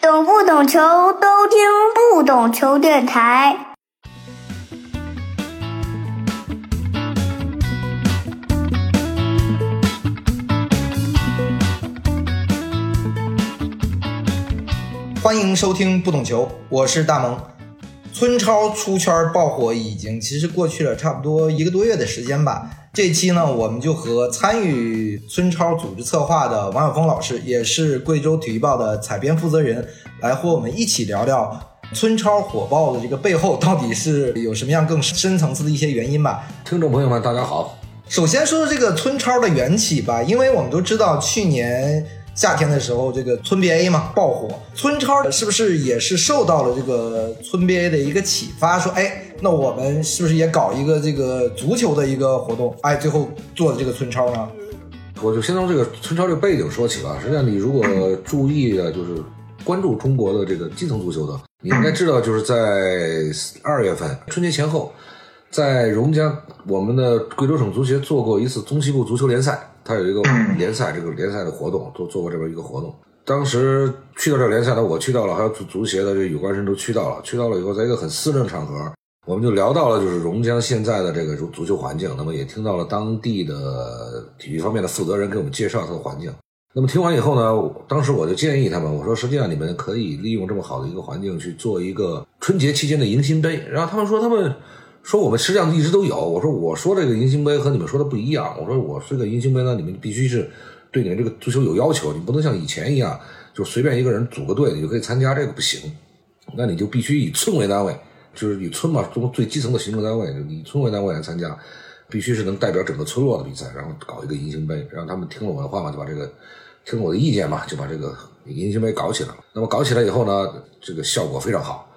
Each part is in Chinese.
懂不懂球都听不懂球电台。欢迎收听不懂球，我是大萌。村超出圈爆火已经其实过去了差不多一个多月的时间吧。这期呢，我们就和参与村超组织策划的王晓峰老师，也是贵州体育报的采编负责人，来和我们一起聊聊村超火爆的这个背后到底是有什么样更深层次的一些原因吧。听众朋友们，大家好。首先说说这个村超的缘起吧，因为我们都知道去年。夏天的时候，这个村 BA 嘛爆火，村超是不是也是受到了这个村 BA 的一个启发？说，哎，那我们是不是也搞一个这个足球的一个活动？哎，最后做的这个村超呢？我就先从这个村超这个背景说起吧。实际上，你如果注意的，就是关注中国的这个基层足球的，你应该知道，就是在二月份春节前后，在榕江，我们的贵州省足协做过一次中西部足球联赛。他有一个联赛，这个联赛的活动都做过这边一个活动。当时去到这联赛呢，我去到了，还有足足协的这有关人都去到了。去到了以后，在一个很私人的场合，我们就聊到了就是榕江现在的这个足足球环境。那么也听到了当地的体育方面的负责人给我们介绍他的环境。那么听完以后呢，当时我就建议他们，我说实际上你们可以利用这么好的一个环境去做一个春节期间的迎新杯。然后他们说他们。说我们实际上一直都有，我说我说这个迎星杯和你们说的不一样，我说我这个迎星杯呢，你们必须是对你们这个足球有要求，你不能像以前一样，就随便一个人组个队你就可以参加，这个不行，那你就必须以村为单位，就是以村嘛，中最基层的行政单位，以村为单位来参加，必须是能代表整个村落的比赛，然后搞一个迎星杯，让他们听了我的话嘛，就把这个听了我的意见嘛，就把这个迎星杯搞起来了。那么搞起来以后呢，这个效果非常好。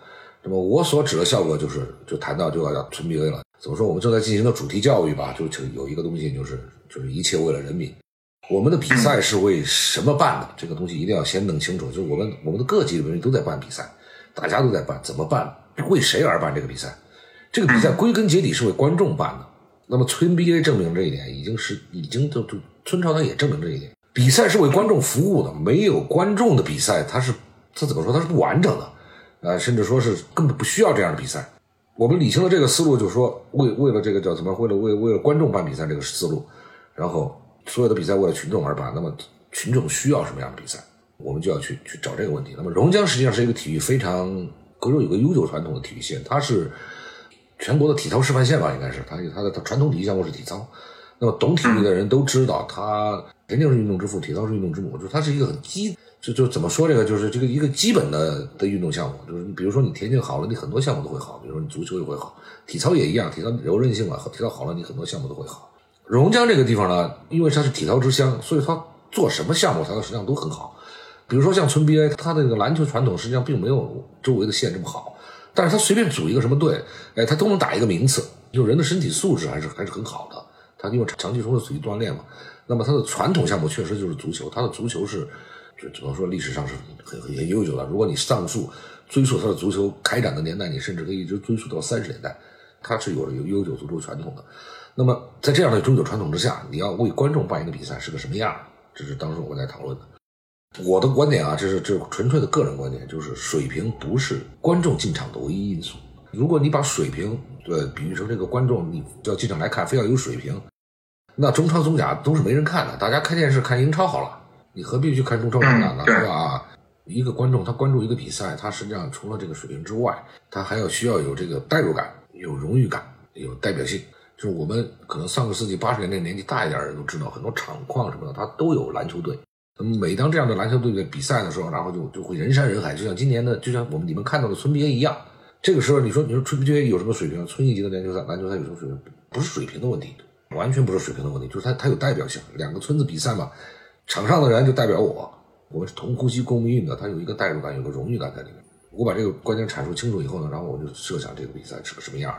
那么我所指的效果就是，就谈到就要叫村 BA 了。怎么说？我们正在进行的主题教育吧，就就有一个东西，就是就是一切为了人民。我们的比赛是为什么办的？这个东西一定要先弄清楚。就是我们我们的各级的人都在办比赛，大家都在办，怎么办？为谁而办这个比赛？这个比赛归根结底是为观众办的。那么村 BA 证明这一点，已经是已经就就村超他也证明这一点。比赛是为观众服务的，没有观众的比赛，它是它怎么说？它是不完整的。啊，甚至说是根本不需要这样的比赛。我们理清了这个思路，就是说，为为了这个叫什么？为了为为了观众办比赛这个思路，然后所有的比赛为了群众而办。那么群众需要什么样的比赛？我们就要去去找这个问题。那么榕江实际上是一个体育非常贵州有个悠久传统的体育县，它是全国的体操示范县吧？应该是它它的它传统体育项目是体操。那么懂体育的人都知道，它肯定是运动之父，体操是运动之母，就是它是一个很基。就就怎么说这个，就是这个一个基本的的运动项目，就是你比如说你田径好了，你很多项目都会好，比如说你足球也会好，体操也一样，体操柔韧性啊，体操好了，你很多项目都会好。榕江这个地方呢，因为它是体操之乡，所以它做什么项目，它实际上都很好。比如说像村 BA，它的这个篮球传统实际上并没有周围的县这么好，但是它随便组一个什么队，哎，它都能打一个名次，就人的身体素质还是还是很好的。它因为长期从事体育锻炼嘛，那么它的传统项目确实就是足球，它的足球是。就只能说历史上是很很很悠久了。如果你上述追溯它的足球开展的年代，你甚至可以一直追溯到三十年代，它是有着有悠久足球传统的。那么在这样的悠久传统之下，你要为观众办一个比赛是个什么样？这是当时我们在讨论的。我的观点啊，这是这纯粹的个人观点，就是水平不是观众进场的唯一因素。如果你把水平对比喻成这个观众，你要进场来看，非要有水平，那中超、中甲都是没人看的。大家开电视看英超好了。你何必去看中超、中甲呢？对吧？一个观众他关注一个比赛，他实际上除了这个水平之外，他还要需要有这个代入感、有荣誉感、有代表性。就是我们可能上个世纪八十年代年纪大一点的人都知道，很多厂矿什么的，它都有篮球队。那么每当这样的篮球队的比赛的时候，然后就就会人山人海，就像今年的，就像我们你们看到的村 BA 一样。这个时候你说你说村 BA 有什么水平？村一级的篮球赛，篮球赛有什么水平？不是水平的问题，完全不是水平的问题，就是它它有代表性。两个村子比赛嘛。场上的人就代表我，我们是同呼吸共命运的，他有一个代入感，有个荣誉感在里面。我把这个观点阐述清楚以后呢，然后我就设想这个比赛是个什么样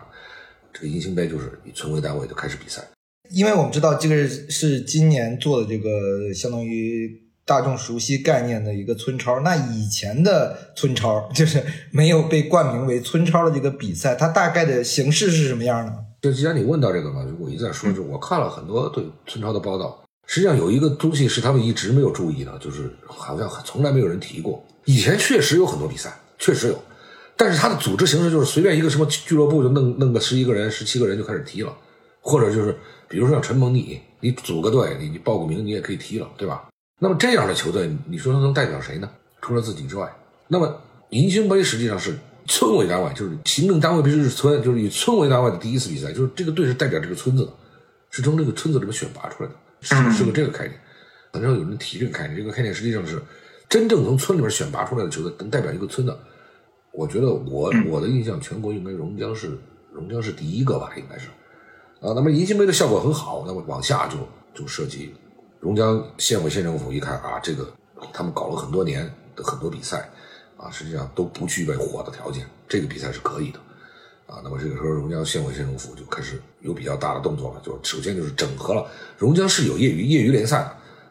这个银星杯就是以村为单位就开始比赛，因为我们知道这个是今年做的这个相当于大众熟悉概念的一个村超。那以前的村超就是没有被冠名为村超的这个比赛，它大概的形式是什么样的？就既然你问到这个嘛，我一再说，就我看了很多对村超的报道。实际上有一个东西是他们一直没有注意的，就是好像从来没有人提过，以前确实有很多比赛，确实有，但是它的组织形式就是随便一个什么俱乐部就弄弄个十一个人、十七个人就开始踢了，或者就是比如说像陈蒙你，你组个队，你你报个名，你也可以踢了，对吧？那么这样的球队，你说他能代表谁呢？除了自己之外，那么银星杯实际上是村为单位，就是行政单位必须是村，就是以村为单位的第一次比赛，就是这个队是代表这个村子的，是从这个村子里面选拔出来的，是是个这个概念。很少有人提这个概念，这个概念实际上是真正从村里面选拔出来的球队能代表一个村的。我觉得我我的印象，全国应该榕江是榕江是第一个吧，应该是。啊，那么银杏杯的效果很好，那么往下就就涉及榕江县委县政府一看啊，这个他们搞了很多年的很多比赛啊，实际上都不具备火的条件，这个比赛是可以的啊。那么这个时候，榕江县委县政府就开始有比较大的动作了，就首先就是整合了榕江是有业余业余联赛，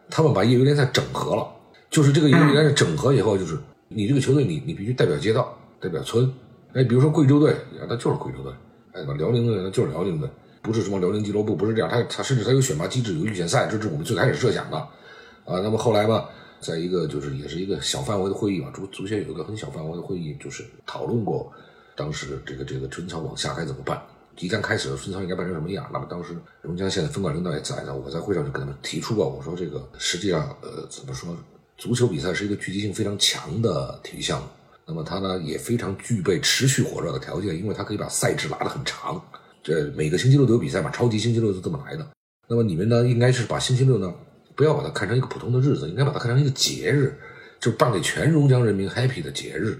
他们把业余联赛整合了，就是这个业余联赛整合以后，就是你这个球队你你必须代表街道，代表村，哎，比如说贵州队，那就是贵州队，哎，辽宁队那就是辽宁队。不是什么辽宁俱乐部，不是这样，他他甚至他有选拔机制，有预选赛，这是我们最开始设想的，啊，那么后来吧，在一个就是也是一个小范围的会议嘛，足足协有一个很小范围的会议，就是讨论过当时这个这个春操往下该怎么办，一旦开始的春操应该办成什么样。那么当时榕江县的分管领导也在呢，我在会上就跟他们提出过，我说这个实际上呃怎么说，足球比赛是一个聚集性非常强的体育项目，那么它呢也非常具备持续火热的条件，因为它可以把赛制拉得很长。这每个星期六都有比赛嘛，超级星期六是这么来的。那么你们呢，应该是把星期六呢，不要把它看成一个普通的日子，应该把它看成一个节日，就是办给全榕江人民 happy 的节日。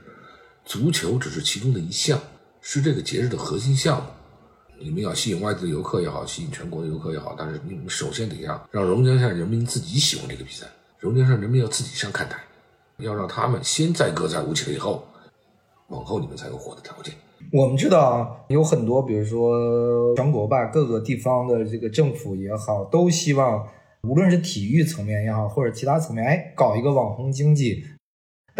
足球只是其中的一项，是这个节日的核心项目。你们要吸引外地的游客也好，吸引全国的游客也好，但是你们首先得让让榕江县人民自己喜欢这个比赛，榕江县人民要自己上看台，要让他们先载歌载舞起来以后，往后你们才有火的条件。我们知道啊有很多，比如说全国吧，各个地方的这个政府也好，都希望无论是体育层面也好，或者其他层面，哎，搞一个网红经济。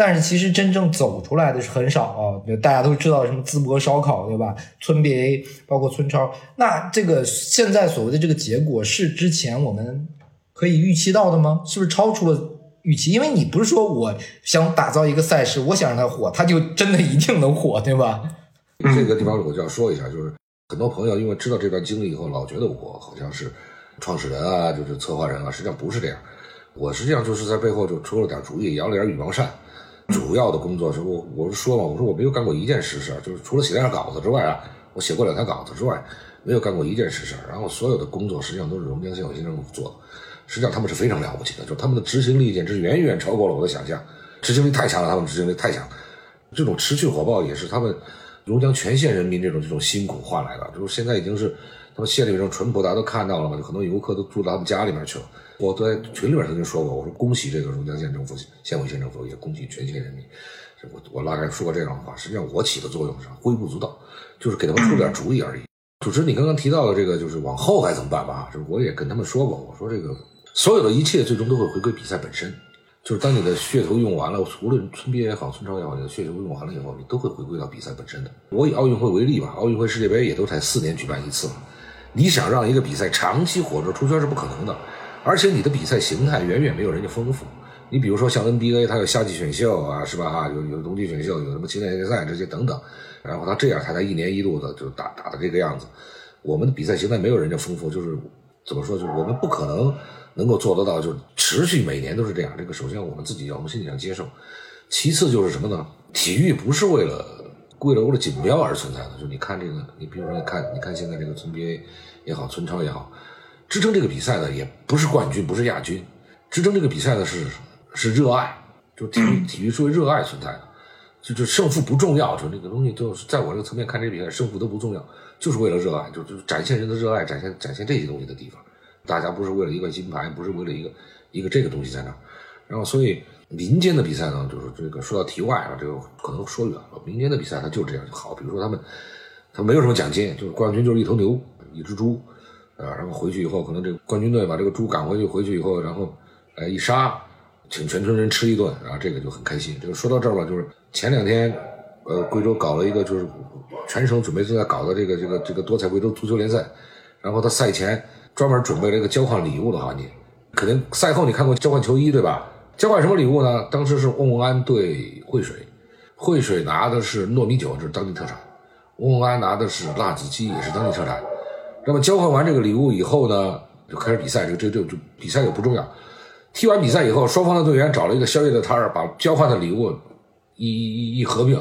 但是其实真正走出来的是很少啊。大家都知道什么淄博烧烤，对吧？村 BA 包括村超，那这个现在所谓的这个结果是之前我们可以预期到的吗？是不是超出了预期？因为你不是说我想打造一个赛事，我想让它火，它就真的一定能火，对吧？这个地方我就要说一下，就是很多朋友因为知道这段经历以后，老觉得我好像是创始人啊，就是策划人啊，实际上不是这样。我实际上就是在背后就出了点主意，摇了点羽毛扇。主要的工作是我，我是说嘛，我说我没有干过一件实事，就是除了写点稿子之外啊，我写过两条稿子之外，没有干过一件实事。然后所有的工作实际上都是榕江县委县政府做的。实际上他们是非常了不起的，就是他们的执行力简直远远超过了我的想象，执行力太强了，他们执行力太强。这种持续火爆也是他们。榕江全县人民这种这种辛苦换来的，就是现在已经是他们县里面这种淳朴，大家都看到了嘛，就很多游客都住到他们家里面去了。我在群里面曾经说过，我说恭喜这个榕江县政府、县委县政府，也恭喜全县人民。我我大概说过这样的话，实际上我起的作用是微不足道，就是给他们出点主意而已。主持人，你刚刚提到的这个，就是往后该怎么办吧？就是我也跟他们说过，我说这个所有的一切最终都会回归比赛本身。就是当你的噱头用完了，无论村边也好，村超也好，你的噱头用完了以后，你都会回归到比赛本身的。我以奥运会为例吧，奥运会、世界杯也都才四年举办一次嘛。你想让一个比赛长期火热出圈是不可能的，而且你的比赛形态远远没有人家丰富。你比如说像 NBA，它有夏季选秀啊，是吧？哈，有有冬季选秀，有什么青年联赛这些等等，然后它这样，它才一年一度的就打打的这个样子。我们的比赛形态没有人家丰富，就是怎么说，就是我们不可能。能够做得到，就是持续每年都是这样。这个首先我们自己要从心理上接受，其次就是什么呢？体育不是为了为了为了锦标而存在的。就你看这个，你比如说你看，你看现在这个村 BA 也好，村超也好，支撑这个比赛的也不是冠军，不是亚军，支撑这个比赛的是是热爱。就体育体育是为热爱存在的，就就胜负不重要，就那个东西就是在我这个层面看这个比赛，胜负都不重要，就是为了热爱，就就展现人的热爱，展现展现这些东西的地方。大家不是为了一块金牌，不是为了一个一个这个东西在那儿，然后所以民间的比赛呢，就是这个说到题外啊，这个可能说远了。民间的比赛它就这样就好，比如说他们他没有什么奖金，就是冠军就是一头牛一只猪，啊，然后回去以后可能这个冠军队把这个猪赶回去，回去以后然后哎一杀，请全村人吃一顿，然后这个就很开心。这个说到这儿了，就是前两天呃贵州搞了一个就是全省准备正在搞的这个这个这个多彩贵州足球联赛，然后他赛前。专门准备了一个交换礼物的环节，可能赛后你看过交换球衣对吧？交换什么礼物呢？当时是翁文安对惠水，惠水拿的是糯米酒，这是当地特产；翁文安拿的是辣子鸡，也是当地特产。那么交换完这个礼物以后呢，就开始比赛。这个这这这比赛也不重要。踢完比赛以后，双方的队员找了一个宵夜的摊儿，把交换的礼物一一一一合并，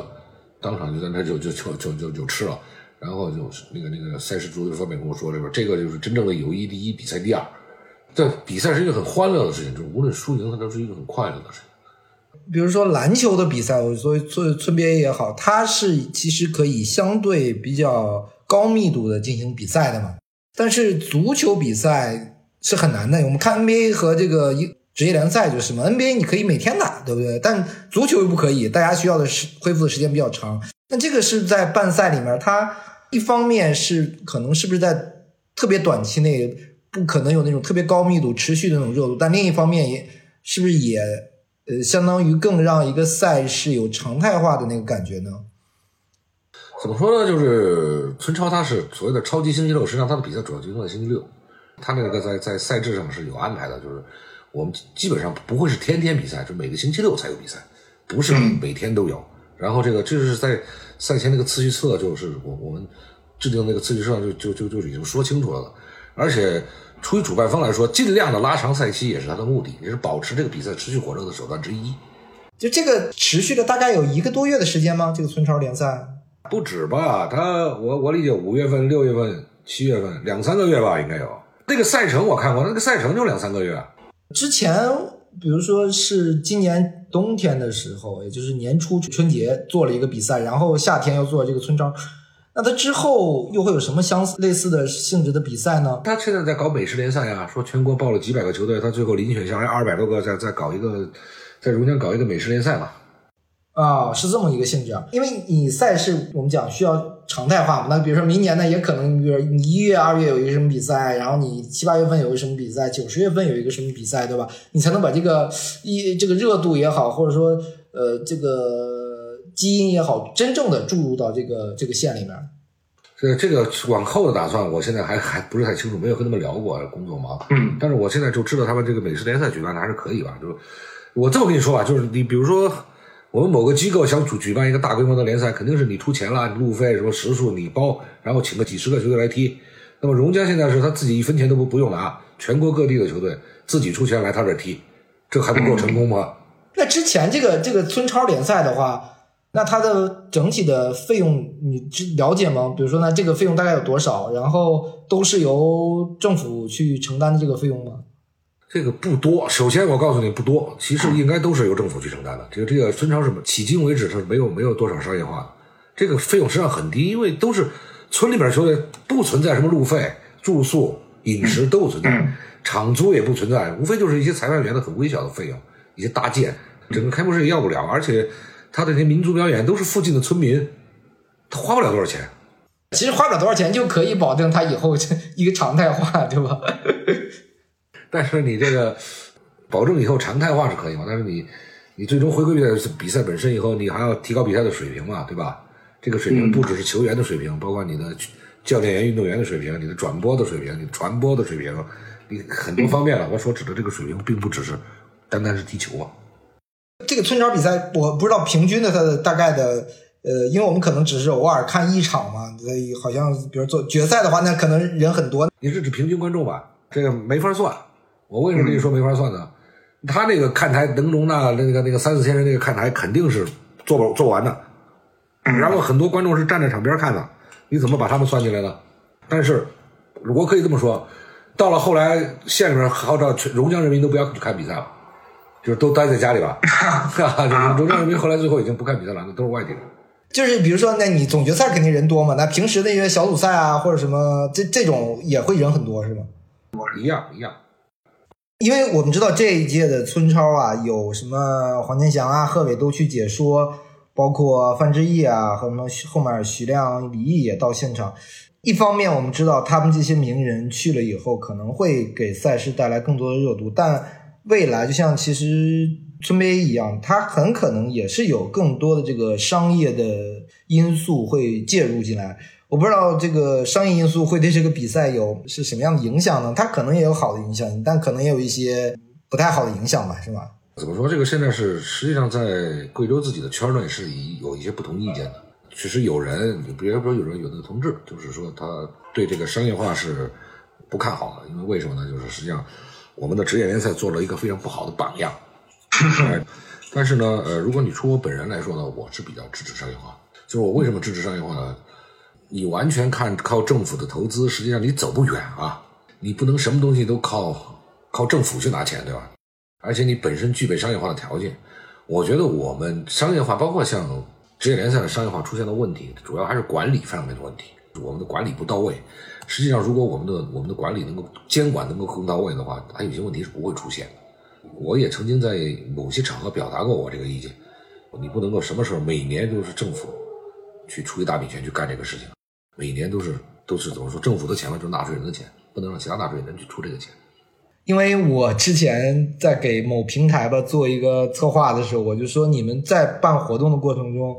当场就在那就就就就就就吃了。然后就那个那个赛事组队方面跟我说，这边这个就是真正的友谊第一，比赛第二。这比赛是一个很欢乐的事情，就无论输赢，它都是一个很快乐的事情。比如说篮球的比赛，我所以村村边也好，它是其实可以相对比较高密度的进行比赛的嘛。但是足球比赛是很难的，我们看 NBA 和这个一职业联赛就是什么，NBA 你可以每天打，对不对？但足球又不可以，大家需要的时恢复的时间比较长。那这个是在半赛里面，它一方面是可能是不是在特别短期内不可能有那种特别高密度持续的那种热度，但另一方面也是不是也呃相当于更让一个赛事有常态化的那个感觉呢？怎么说呢？就是村超他是所谓的超级星期六，实际上他的比赛主要集中在星期六，他那个在在赛制上是有安排的，就是我们基本上不会是天天比赛，就每个星期六才有比赛，不是每天都有。然后这个这是在赛前那个次序册，就是我我们制定那个次序册上就就就就已经说清楚了。而且出于主办方来说，尽量的拉长赛期也是他的目的，也是保持这个比赛持续火热的手段之一。就这个持续了大概有一个多月的时间吗？这个村超联赛？不止吧，他我我理解五月份、六月份、七月份两三个月吧，应该有那个赛程我看过，那个赛程就两三个月。之前比如说是今年冬天的时候，也就是年初春节做了一个比赛，然后夏天又做这个村超，那他之后又会有什么相似类似的性质的比赛呢？他现在在搞美食联赛呀，说全国报了几百个球队，他最后遴选下来二百多个，再再搞一个，在榕江搞一个美食联赛嘛。啊，是这么一个性质啊，因为你赛事我们讲需要常态化嘛。那比如说明年呢，也可能比如你一月、二月有一个什么比赛，然后你七八月份有一个什么比赛，九十月份有一个什么比赛，对吧？你才能把这个一这个热度也好，或者说呃这个基因也好，真正的注入到这个这个线里面。这这个往后的打算，我现在还还不是太清楚，没有跟他们聊过，工作忙。嗯，但是我现在就知道他们这个美式联赛举办的还是可以吧？就是我这么跟你说吧，就是你比如说。我们某个机构想举举办一个大规模的联赛，肯定是你出钱了，路费什么食宿你包，然后请个几十个球队来踢。那么荣家现在是他自己一分钱都不不用拿，全国各地的球队自己出钱来他这踢，这还不够成功吗？那之前这个这个村超联赛的话，那它的整体的费用你知了解吗？比如说，那这个费用大概有多少？然后都是由政府去承担的这个费用吗？这个不多，首先我告诉你不多，其实应该都是由政府去承担的。这个这个村超是迄今为止它是没有没有多少商业化的，这个费用实际上很低，因为都是村里边球队不存在什么路费、住宿、饮食都不存在，场租也不存在，无非就是一些裁判员的很微小的费用，一些搭建，整个开幕式也要不了，而且他的那些民族表演都是附近的村民，他花不了多少钱。其实花不了多少钱就可以保证他以后 一个常态化，对吧？但是你这个保证以后常态化是可以嘛？但是你你最终回归比赛比赛本身以后，你还要提高比赛的水平嘛，对吧？这个水平不只是球员的水平，包括你的教练员、运动员的水平，你的转播的水平，你传播的水平，你很多方面了。我所指的这个水平，并不只是单单是踢球啊。这个村超比赛，我不知道平均的它的大概的呃，因为我们可能只是偶尔看一场嘛，所以好像比如做决赛的话，那可能人很多。你是指平均观众吧？这个没法算。我为什么跟你说没法算呢？他那个看台能容纳那个那个三四千人，那个看台肯定是坐不坐完的。然后很多观众是站在场边看的，你怎么把他们算进来的？但是我可以这么说，到了后来县里面号召全榕江人民都不要去看比赛了，就是都待在家里吧。榕江人民后来最后已经不看比赛了，那都是外地人。就是比如说，那你总决赛肯定人多嘛？那平时那些小组赛啊，或者什么这这种也会人很多是吗？一样一样。因为我们知道这一届的村超啊，有什么黄健翔啊、贺炜都去解说，包括范志毅啊和什么后面徐亮、李毅也到现场。一方面，我们知道他们这些名人去了以后，可能会给赛事带来更多的热度，但未来就像其实村杯一样，它很可能也是有更多的这个商业的因素会介入进来。我不知道这个商业因素会对这个比赛有是什么样的影响呢？它可能也有好的影响，但可能也有一些不太好的影响吧，是吧？怎么说？这个现在是实际上在贵州自己的圈内是有一些不同意见的。其实有人，比如说有人有的同志，就是说他对这个商业化是不看好的，因为为什么呢？就是实际上我们的职业联赛做了一个非常不好的榜样。但是呢，呃，如果你出我本人来说呢，我是比较支持商业化。就是我为什么支持商业化呢？你完全看靠政府的投资，实际上你走不远啊。你不能什么东西都靠靠政府去拿钱，对吧？而且你本身具备商业化的条件。我觉得我们商业化，包括像职业联赛的商业化出现的问题，主要还是管理方面的问题。我们的管理不到位。实际上，如果我们的我们的管理能够监管能够更到位的话，它有些问题是不会出现的。我也曾经在某些场合表达过我这个意见。你不能够什么时候每年都是政府去出一大笔钱去干这个事情，每年都是都是怎么说？政府的钱嘛，就是纳税人的钱，不能让其他纳税人去出这个钱。因为我之前在给某平台吧做一个策划的时候，我就说你们在办活动的过程中，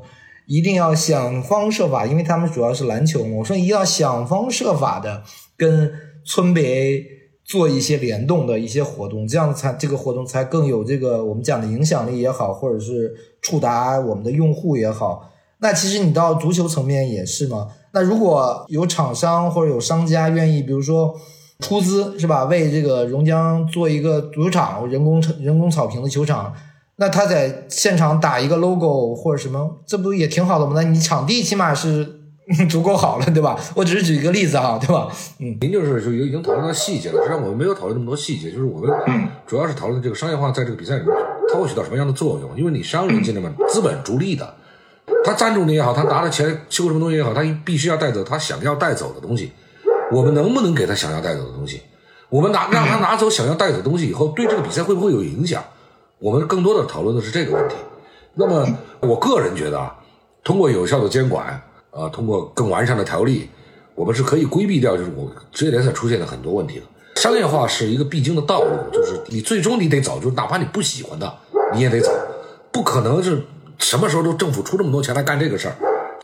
一定要想方设法，因为他们主要是篮球嘛，我说一定要想方设法的跟村北做一些联动的一些活动，这样才这个活动才更有这个我们讲的影响力也好，或者是触达我们的用户也好。那其实你到足球层面也是嘛。那如果有厂商或者有商家愿意，比如说。出资是吧？为这个榕江做一个足球场，人工人工草坪的球场，那他在现场打一个 logo 或者什么，这不也挺好的吗？那你场地起码是 足够好了，对吧？我只是举一个例子哈，对吧？嗯，您就是就已经讨论到细节了，实际上我们没有讨论那么多细节，就是我们主要是讨论这个商业化在这个比赛里面它会起到什么样的作用？因为你商人进来嘛，资本逐利的，他赞助你也好，他拿了钱修什么东西也好，他必须要带走他想要带走的东西。我们能不能给他想要带走的东西？我们拿让他拿走想要带走的东西以后，对这个比赛会不会有影响？我们更多的讨论的是这个问题。那么，我个人觉得啊，通过有效的监管，啊，通过更完善的条例，我们是可以规避掉就是我职业联赛出现的很多问题的。商业化是一个必经的道路，就是你最终你得走，就是哪怕你不喜欢的，你也得走，不可能是什么时候都政府出这么多钱来干这个事儿。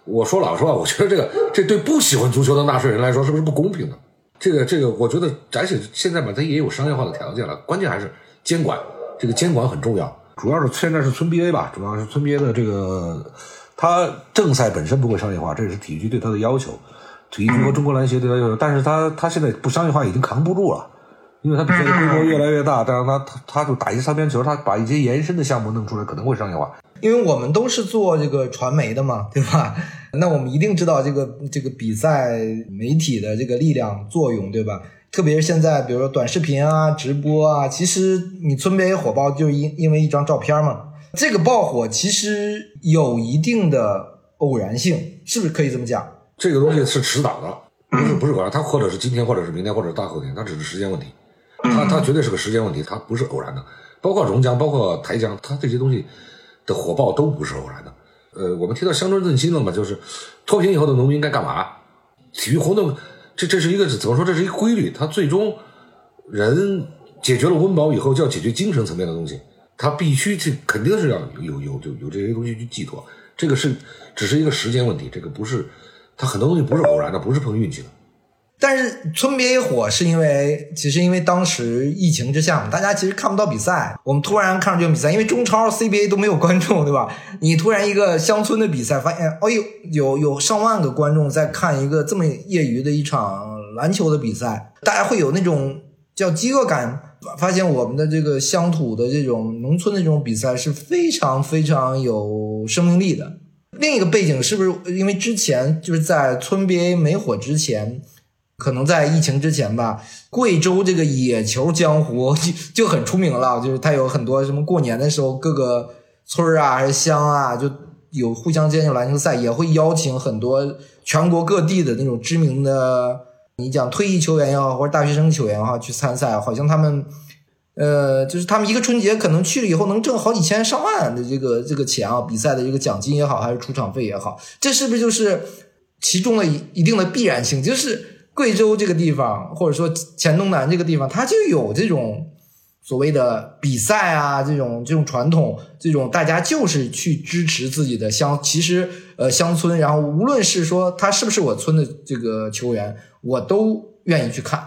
我说老实话，我觉得这个这对不喜欢足球的纳税人来说是不是不公平的？这个这个，我觉得而且现在吧，它也有商业化的条件了，关键还是监管，这个监管很重要。主要是现在是村 BA 吧，主要是村 BA 的这个，它正赛本身不会商业化，这也是体育局对它的要求，体育局和中国篮协对它要求。但是它它现在不商业化已经扛不住了，因为它比赛规模越来越大，但是它它它就打一些擦边球，它把一些延伸的项目弄出来，可能会商业化。因为我们都是做这个传媒的嘛，对吧？那我们一定知道这个这个比赛媒体的这个力量作用，对吧？特别是现在，比如说短视频啊、直播啊，其实你村边也火爆，就因因为一张照片嘛。这个爆火其实有一定的偶然性，是不是可以这么讲？这个东西是迟早的，不是不是偶然，它或者是今天，或者是明天，或者是大后天，它只是时间问题。它它绝对是个时间问题，它不是偶然的。包括榕江，包括台江，它这些东西的火爆都不是偶然的。呃，我们提到乡村振兴了嘛，就是脱贫以后的农民该干嘛？体育活动，这这是一个怎么说？这是一个规律。他最终人解决了温饱以后，就要解决精神层面的东西。他必须去，肯定是要有有有有这些东西去寄托。这个是只是一个时间问题，这个不是他很多东西不是偶然的，不是碰运气的。但是村 B A 火是因为，其实因为当时疫情之下嘛，大家其实看不到比赛。我们突然看上这种比赛，因为中超、CBA 都没有观众，对吧？你突然一个乡村的比赛，发现，哎呦，有有上万个观众在看一个这么业余的一场篮球的比赛，大家会有那种叫饥饿感。发现我们的这个乡土的这种农村的这种比赛是非常非常有生命力的。另一个背景是不是因为之前就是在村 BA 没火之前？可能在疫情之前吧，贵州这个野球江湖就 就很出名了，就是它有很多什么过年的时候，各个村啊还是乡啊，就有互相间有篮球赛，也会邀请很多全国各地的那种知名的，你讲退役球员也好，或者大学生球员哈去参赛，好像他们，呃，就是他们一个春节可能去了以后能挣好几千上万的这个这个钱啊，比赛的这个奖金也好，还是出场费也好，这是不是就是其中的一一定的必然性？就是。贵州这个地方，或者说黔东南这个地方，它就有这种所谓的比赛啊，这种这种传统，这种大家就是去支持自己的乡，其实呃乡村，然后无论是说他是不是我村的这个球员，我都愿意去看。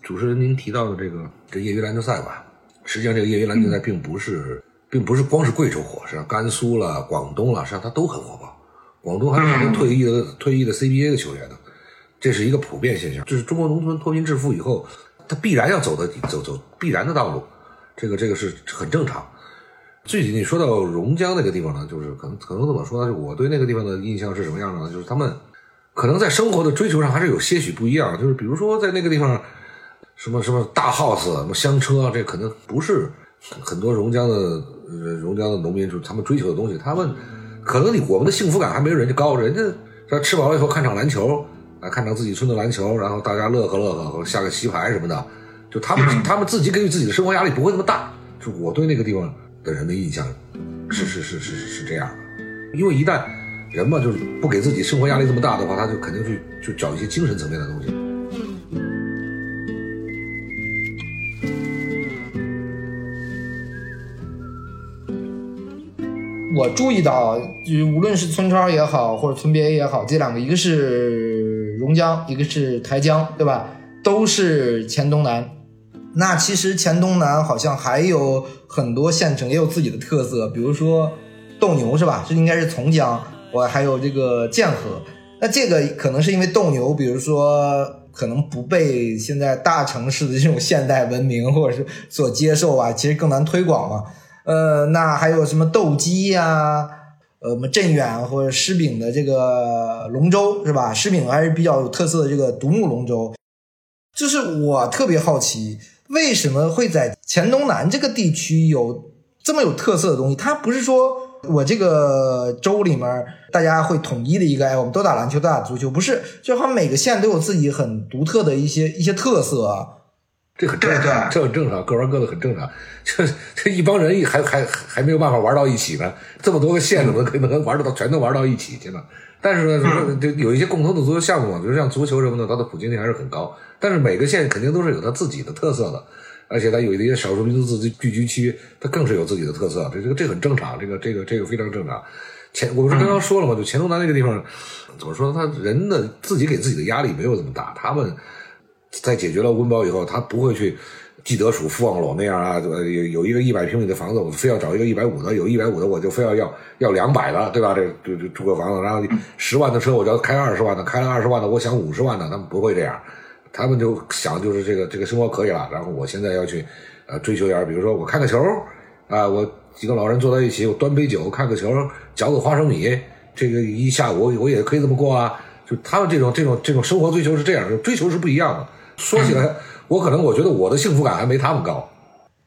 主持人您提到的这个这业余篮球赛吧，实际上这个业余篮球赛并不是并不是光是贵州火，实际上甘肃了、广东了，实际上它都很火爆。广东还有很多退役的、退役的 CBA 的球员呢，这是一个普遍现象。就是中国农村脱贫致富以后，它必然要走的走走必然的道路，这个这个是很正常。具体你说到榕江那个地方呢，就是可能可能怎么说呢？就我对那个地方的印象是什么样的呢？就是他们可能在生活的追求上还是有些许不一样。就是比如说在那个地方，什么什么大 house、什么香车，这可能不是很多榕江的呃榕江的农民就是他们追求的东西。他们可能你我们的幸福感还没有人家高，人家这吃饱了以后看场篮球啊，看场自己村的篮球，然后大家乐呵乐呵，下个棋牌什么的，就他们 他们自己给予自己的生活压力不会那么大。就我对那个地方。的人的印象是是是是是是这样的，因为一旦人嘛，就是不给自己生活压力这么大的话，他就肯定去就找一些精神层面的东西。我注意到，就无论是村超也好，或者村 BA 也好，这两个一个是榕江，一个是台江，对吧？都是黔东南。那其实黔东南好像还有很多县城也有自己的特色，比如说斗牛是吧？这应该是从江，我还有这个剑河。那这个可能是因为斗牛，比如说可能不被现在大城市的这种现代文明或者是所接受啊，其实更难推广嘛。呃，那还有什么斗鸡呀？呃，我们镇远或者狮饼的这个龙舟是吧？狮饼还是比较有特色的这个独木龙舟。就是我特别好奇。为什么会在黔东南这个地区有这么有特色的东西？它不是说我这个州里面大家会统一的一个，哎，我们都打篮球，都打足球，不是，就好像每个县都有自己很独特的一些一些特色啊。这很正常，这很正常，各玩各的很正常。这这一帮人还还还没有办法玩到一起呢，这么多个县怎么可能玩得到，全都玩到一起去呢？但是呢，就有一些共同的足球项目嘛，比如像足球什么的，它的普及率还是很高。但是每个县肯定都是有它自己的特色的，而且它有一些少数民族自治聚居区，它更是有自己的特色。这这个这很正常，这个这个这个非常正常。前我不是刚刚说了吗？就黔东南那个地方，怎么说？他人的自己给自己的压力没有这么大。他们在解决了温饱以后，他不会去既得属富望陇那样啊，有有一个一百平米的房子，我非要找一个一百五的；有一百五的，我就非要要要两百的，对吧？这这这住个房子，然后十万的车，我就要开二十万的；开了二十万的，我想五十万的，他们不会这样。他们就想就是这个这个生活可以了，然后我现在要去，呃，追求点比如说我看个球，啊，我几个老人坐在一起，我端杯酒看个球，嚼个花生米，这个一下午我也可以这么过啊。就他们这种这种这种生活追求是这样，追求是不一样的。说起来，我可能我觉得我的幸福感还没他们高。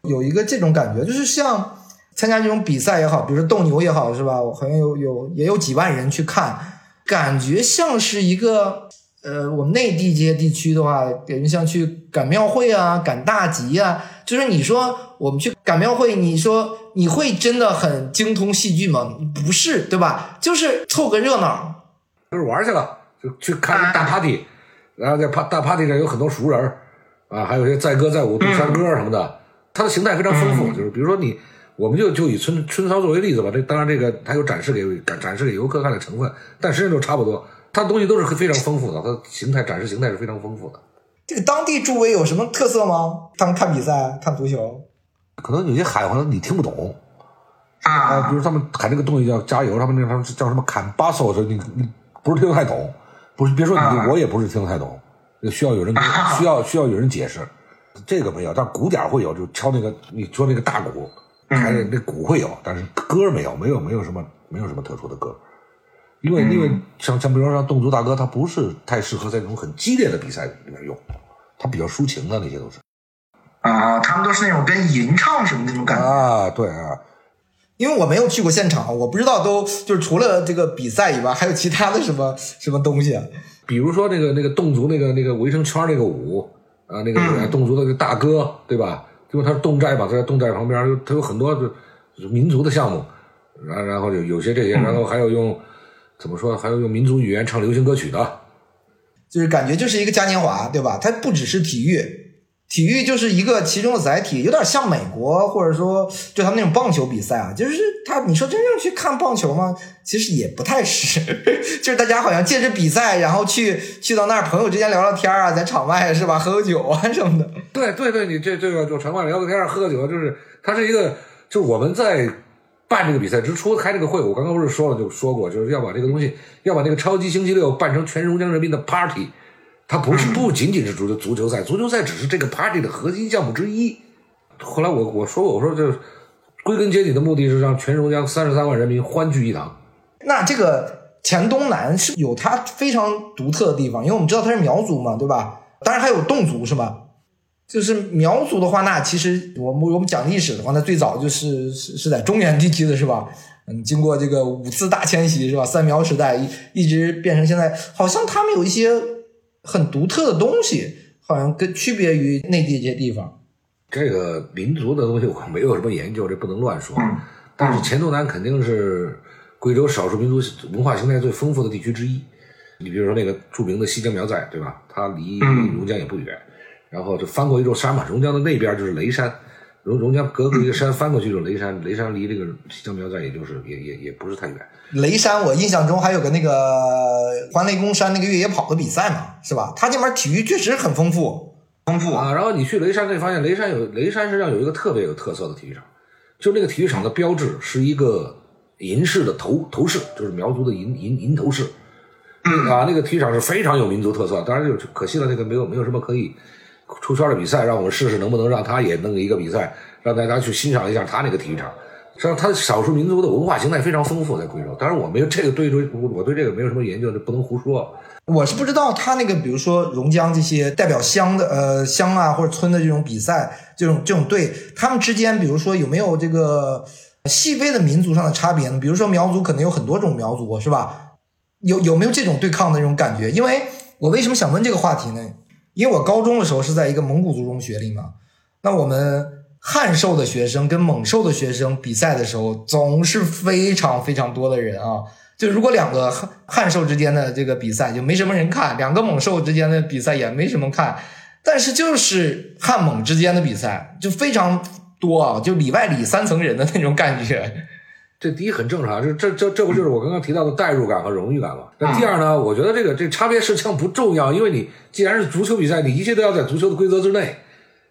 有一个这种感觉，就是像参加这种比赛也好，比如说斗牛也好，是吧？我好像有有也有几万人去看，感觉像是一个。呃，我们内地这些地区的话，人像去赶庙会啊、赶大集啊，就是你说我们去赶庙会，你说你会真的很精通戏剧吗？不是，对吧？就是凑个热闹，就是玩去了，就去看大 party，然后在大大 party 上有很多熟人啊，还有些载歌载舞、唱山歌什么的，它的形态非常丰富。就是比如说你，我们就就以春春操作为例子吧，这当然这个它有展示给展示给游客看的成分，但实际上都差不多。它东西都是非常丰富的，它形态展示形态是非常丰富的。这个当地诸位有什么特色吗？他们看比赛、看足球，可能有些喊话你听不懂啊。比如他们喊这个东西叫加油，他们那他们叫什么砍巴索，你你不是听得太懂，不是别说你，我也不是听得太懂，需要有人需要需要有人解释。这个没有，但鼓点会有，就敲那个你说那个大鼓，还有那鼓会有，但是歌没有，没有没有什么没有什么特殊的歌。因为因为像像比如说像侗族大哥，他不是太适合在那种很激烈的比赛里面用，他比较抒情的那些都是。啊，他们都是那种跟吟唱什么那种感觉啊，对啊。因为我没有去过现场，我不知道都就是除了这个比赛以外，还有其他的什么什么东西啊？比如说那个那个侗族那个那个围成圈那个舞啊，那个侗族的那个大哥，对吧？因为它是侗寨嘛，在侗寨旁边，他有很多就民族的项目，然然后有有些这些，然后还有用。怎么说？还有用民族语言唱流行歌曲的，就是感觉就是一个嘉年华，对吧？它不只是体育，体育就是一个其中的载体，有点像美国，或者说就他们那种棒球比赛啊，就是他，你说真正去看棒球吗？其实也不太是，就是大家好像借着比赛，然后去去到那儿，朋友之间聊聊天啊，在场外是吧，喝喝酒啊什么的。对对对，你这这个就场外聊个天喝个酒，就是它是一个就我们在办这个比赛之初开这个会，我刚刚不是说了，就说过，就是要把这个东西，要把这个超级星期六办成全榕江人民的 party。它不是不仅仅是足球足球赛，足球赛只是这个 party 的核心项目之一。后来我我说，我说这归根结底的目的是让全榕江三十三万人民欢聚一堂。那这个黔东南是有它非常独特的地方，因为我们知道它是苗族嘛，对吧？当然还有侗族是吧？就是苗族的话，那其实我们我们讲历史的话，那最早就是是是在中原地区的是吧？嗯，经过这个五次大迁徙是吧？三苗时代一一直变成现在，好像他们有一些。很独特的东西，好像跟区别于内地这些地方。这个民族的东西我没有什么研究，这不能乱说。但是黔东南肯定是贵州少数民族文化形态最丰富的地区之一。你比如说那个著名的西江苗寨，对吧？它离榕江也不远，然后就翻过一座山嘛，榕江的那边就是雷山。榕榕江隔过一个山，翻过去就是雷山。雷山离这个西江苗寨，也就是也也也不是太远。雷山，我印象中还有个那个环雷公山那个越野跑的比赛嘛，是吧？他这边体育确实很丰富，丰富啊。然后你去雷山，可以发现雷山有雷山实际上有一个特别有特色的体育场，就那个体育场的标志是一个银饰的头头饰，就是苗族的银银银头饰。啊，那个体育场是非常有民族特色。当然就是可惜了，那个没有没有什么可以。出圈的比赛，让我们试试能不能让他也弄一个比赛，让大家去欣赏一下他那个体育场。实际上，它少数民族的文化形态非常丰富，在贵州。当然，我没有这个对对，我对这个没有什么研究，就不能胡说。我是不知道他那个，比如说榕江这些代表乡的呃乡啊或者村的这种比赛，这种这种队，他们之间，比如说有没有这个细微的民族上的差别呢？比如说苗族可能有很多种苗族，是吧？有有没有这种对抗的那种感觉？因为我为什么想问这个话题呢？因为我高中的时候是在一个蒙古族中学里嘛，那我们汉兽的学生跟猛兽的学生比赛的时候，总是非常非常多的人啊。就如果两个汉汉兽之间的这个比赛就没什么人看，两个猛兽之间的比赛也没什么看，但是就是汉蒙之间的比赛就非常多啊，就里外里三层人的那种感觉。这第一很正常，这这这这不就是我刚刚提到的代入感和荣誉感吗？那第二呢？我觉得这个这差别实际上不重要，因为你既然是足球比赛，你一切都要在足球的规则之内。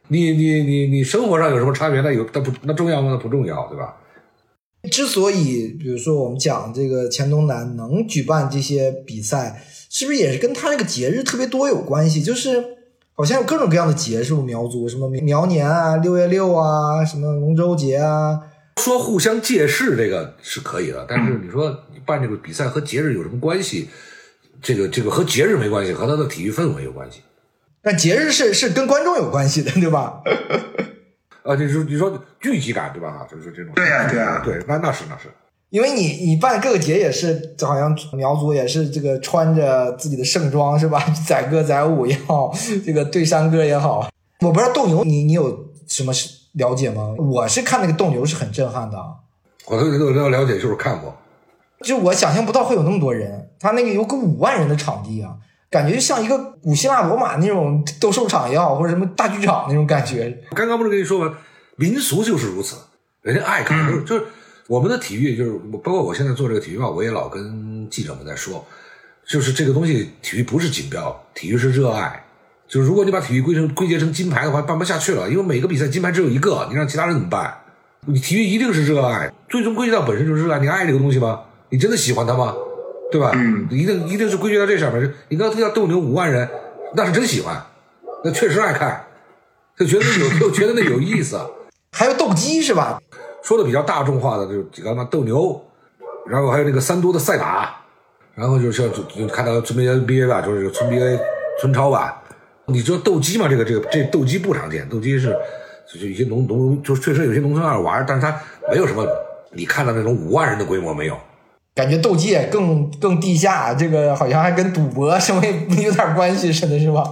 你你你你生活上有什么差别？那有那不那重要吗？那不重要，对吧？之所以比如说我们讲这个黔东南能举办这些比赛，是不是也是跟他那个节日特别多有关系？就是好像有各种各样的节，是不苗族什么苗年啊、六月六啊、什么龙舟节啊。说互相借势这个是可以的，但是你说你办这个比赛和节日有什么关系？这个这个和节日没关系，和他的体育氛围有关系。但节日是是跟观众有关系的，对吧？啊，你说你说聚集感，对吧？就是这种。对呀，对呀，对，那那是那是。因为你你办各个节也是，好像苗族也是这个穿着自己的盛装是吧？载歌载舞也好，这个对山歌也好。我不知道斗牛，你你有什么是？了解吗？我是看那个斗牛是很震撼的。我对这个了解，就是看过。就我想象不到会有那么多人，他那个有个五万人的场地啊，感觉像一个古希腊罗马那种斗兽场也好，或者什么大剧场那种感觉。刚刚不是跟你说吗？民俗就是如此，人家爱看，就是就是我们的体育，就是包括我现在做这个体育报，我也老跟记者们在说，就是这个东西，体育不是锦标，体育是热爱。就是如果你把体育归成归结成金牌的话，办不下去了，因为每个比赛金牌只有一个，你让其他人怎么办？你体育一定是热爱，最终归结到本身就是热爱。你爱这个东西吗？你真的喜欢它吗？对吧？嗯，一定一定是归结到这上面。你刚才提到斗牛五万人，那是真喜欢，那确实爱看，就觉得有就觉得那有意思。还有斗鸡是吧？说的比较大众化的，就几个嘛斗牛，然后还有那个三多的赛马，然后就是像就看到村 BA 吧，就是村 BA 村超吧。你知道斗鸡吗？这个这个这斗鸡不常见，斗鸡是就一些农农，就确实有些农村爱玩，但是它没有什么你看到那种五万人的规模没有。感觉斗界更更地下，这个好像还跟赌博什么 有点关系似的，是吧？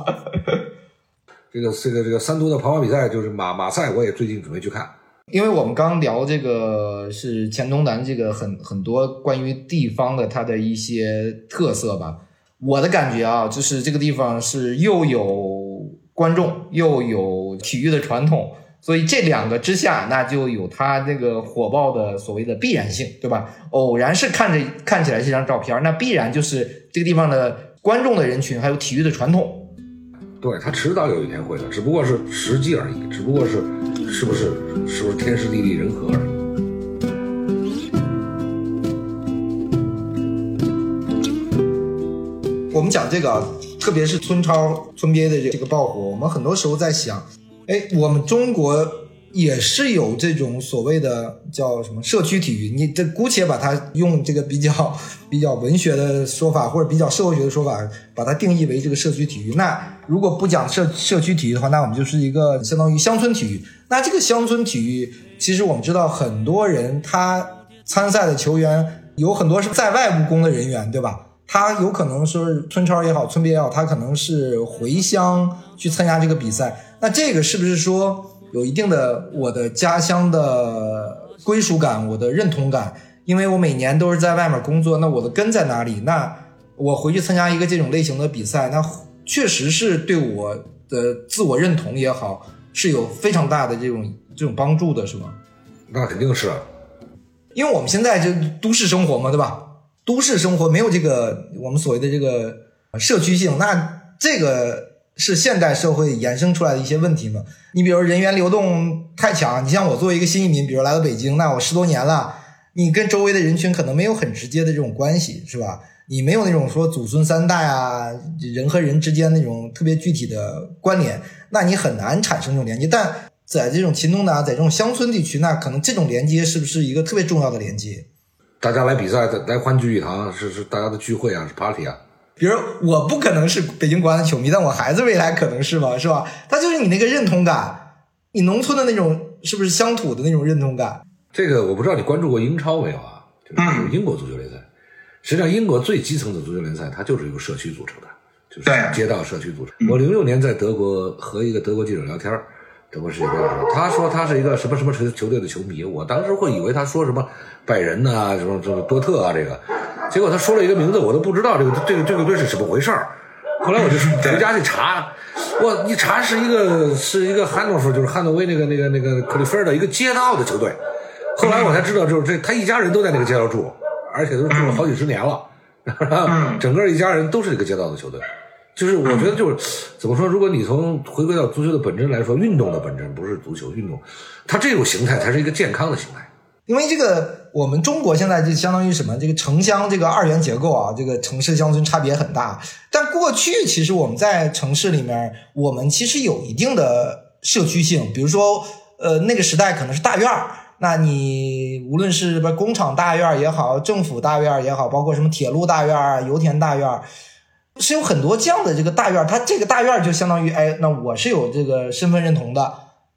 这个这个这个三都的跑马比赛就是马马赛，我也最近准备去看。因为我们刚聊这个是黔东南这个很很多关于地方的它的一些特色吧。我的感觉啊，就是这个地方是又有观众，又有体育的传统，所以这两个之下，那就有它这个火爆的所谓的必然性，对吧？偶然是看着看起来这张照片，那必然就是这个地方的观众的人群，还有体育的传统。对，它迟早有一天会的，只不过是时机而已，只不过是是不是是不是天时地利人和而已。我们讲这个，特别是村超村边的这个爆火，我们很多时候在想。哎，我们中国也是有这种所谓的叫什么社区体育，你这姑且把它用这个比较比较文学的说法，或者比较社会学的说法，把它定义为这个社区体育。那如果不讲社社区体育的话，那我们就是一个相当于乡村体育。那这个乡村体育，其实我们知道很多人他参赛的球员有很多是在外务工的人员，对吧？他有可能是村超也好，村 B 也好，他可能是回乡去参加这个比赛。那这个是不是说有一定的我的家乡的归属感，我的认同感？因为我每年都是在外面工作，那我的根在哪里？那我回去参加一个这种类型的比赛，那确实是对我的自我认同也好，是有非常大的这种这种帮助的，是吗？那肯定是，因为我们现在就都市生活嘛，对吧？都市生活没有这个我们所谓的这个社区性，那这个是现代社会衍生出来的一些问题嘛？你比如人员流动太强，你像我作为一个新移民，比如来到北京，那我十多年了，你跟周围的人群可能没有很直接的这种关系，是吧？你没有那种说祖孙三代啊，人和人之间那种特别具体的关联，那你很难产生这种连接。但在这种秦东南，在这种乡村地区，那可能这种连接是不是一个特别重要的连接？大家来比赛，来欢聚一堂，是是大家的聚会啊，是 party 啊。比如我不可能是北京国安的球迷，但我孩子未来可能是吧，是吧？他就是你那个认同感，你农村的那种是不是乡土的那种认同感？这个我不知道你关注过英超没有啊？就是英国足球联赛。实际上，英国最基层的足球联赛，它就是由社区组成的，就是街道社区组成。我零六年在德国和一个德国记者聊天德国世界杯的他说他是一个什么什么球球队的球迷，我当时会以为他说什么拜仁呐，什么什么多特啊这个，结果他说了一个名字，我都不知道这个这个这个队是怎么回事儿。后来我就 回家去查，我一查是一个是一个汉诺夫，就是汉诺威那个那个那个克利菲尔的一个街道的球队。后来我才知道，就是这他一家人都在那个街道住，而且都住了好几十年了，整个一家人都是这个街道的球队。就是我觉得就是怎么说？如果你从回归到足球的本质来说，运动的本质不是足球运动，它这种形态才是一个健康的形态。因为这个，我们中国现在就相当于什么？这个城乡这个二元结构啊，这个城市乡村差别很大。但过去其实我们在城市里面，我们其实有一定的社区性。比如说，呃，那个时代可能是大院儿，那你无论是不工厂大院也好，政府大院也好，包括什么铁路大院、油田大院。是有很多这样的这个大院它这个大院就相当于，哎，那我是有这个身份认同的，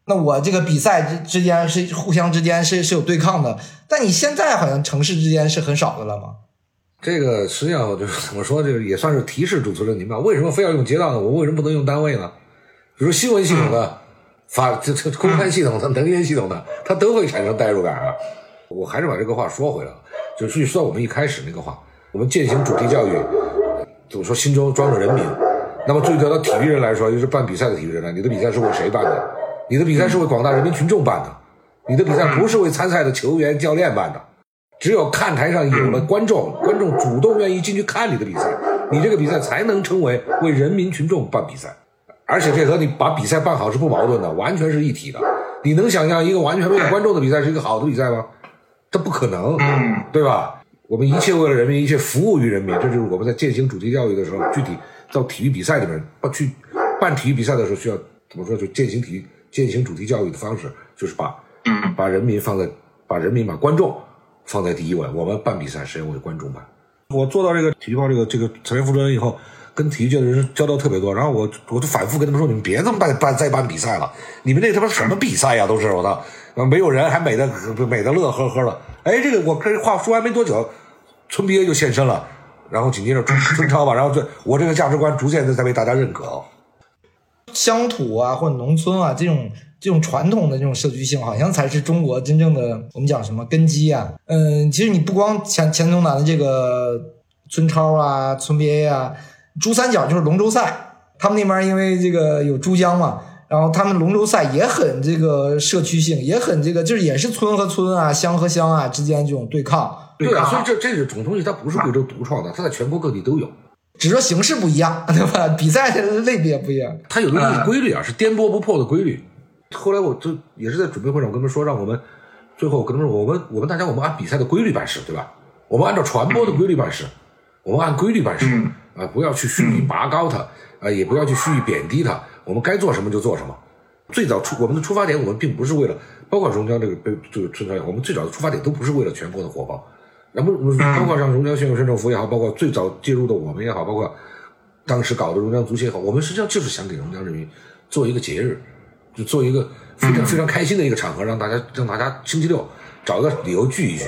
那我这个比赛之之间是互相之间是是有对抗的，但你现在好像城市之间是很少的了吗？这个实际上就是 怎么说，就是也算是提示主持人您吧？为什么非要用街道呢？我为什么不能用单位呢？比如新闻系统的、发这这公开系统的、能源系统的，它都会产生代入感啊。我还是把这个话说回来了，就是说我们一开始那个话，我们践行主题教育。怎么说？心中装着人民。那么，对于到体育人来说，又是办比赛的体育人呢？你的比赛是为谁办的？你的比赛是为广大人民群众办的。你的比赛不是为参赛的球员、教练办的。只有看台上有了观众，观众主动愿意进去看你的比赛，你这个比赛才能称为为人民群众办比赛。而且这和你把比赛办好是不矛盾的，完全是一体的。你能想象一个完全没有观众的比赛是一个好的比赛吗？这不可能，对吧？我们一切为了人民，一切服务于人民，这就是我们在践行主题教育的时候，具体到体育比赛里面，去办体育比赛的时候，需要怎么说？就践行体育、践行主题教育的方式，就是把把人民放在把人民、把观众放在第一位。我们办比赛是因为观众办。我做到这个体育报这个这个财员负责人以后，跟体育界的人交道特别多，然后我我就反复跟他们说：你们别这么办办再办比赛了，你们那他妈什么比赛呀？都是我操，没有人还美的美的乐呵呵的。哎，这个我这话说完没多久。村 BA 就现身了，然后紧接着村村超吧，然后这我这个价值观逐渐的在被大家认可。乡土啊，或者农村啊，这种这种传统的这种社区性，好像才是中国真正的我们讲什么根基啊。嗯，其实你不光前前东南的这个村超啊，村 BA 啊，珠三角就是龙舟赛，他们那边因为这个有珠江嘛。然后他们龙舟赛也很这个社区性，也很这个，就是也是村和村啊、乡和乡啊之间这种对抗。对啊，所以这这种东西它不是贵州独创的，它在全国各地都有，只是说形式不一样，对吧？比赛的类别不一样。它有的是规律啊，是颠簸不破的规律。后来我就也是在准备会上，我跟他们说，让我们最后跟他们说，我们我们大家我们按比赛的规律办事，对吧？我们按照传播的规律办事，我们按规律办事。啊，不要去蓄意拔高它，啊，也不要去蓄意贬低它。我们该做什么就做什么。最早出我们的出发点，我们并不是为了，包括榕江这个被这个春潮，我们最早的出发点都不是为了全国的火爆。那么包括像榕江县委市政府也好，包括最早介入的我们也好，包括当时搞的榕江足协也好，我们实际上就是想给榕江人民做一个节日，就做一个非常非常开心的一个场合，让大家让大家星期六找个理由聚一聚，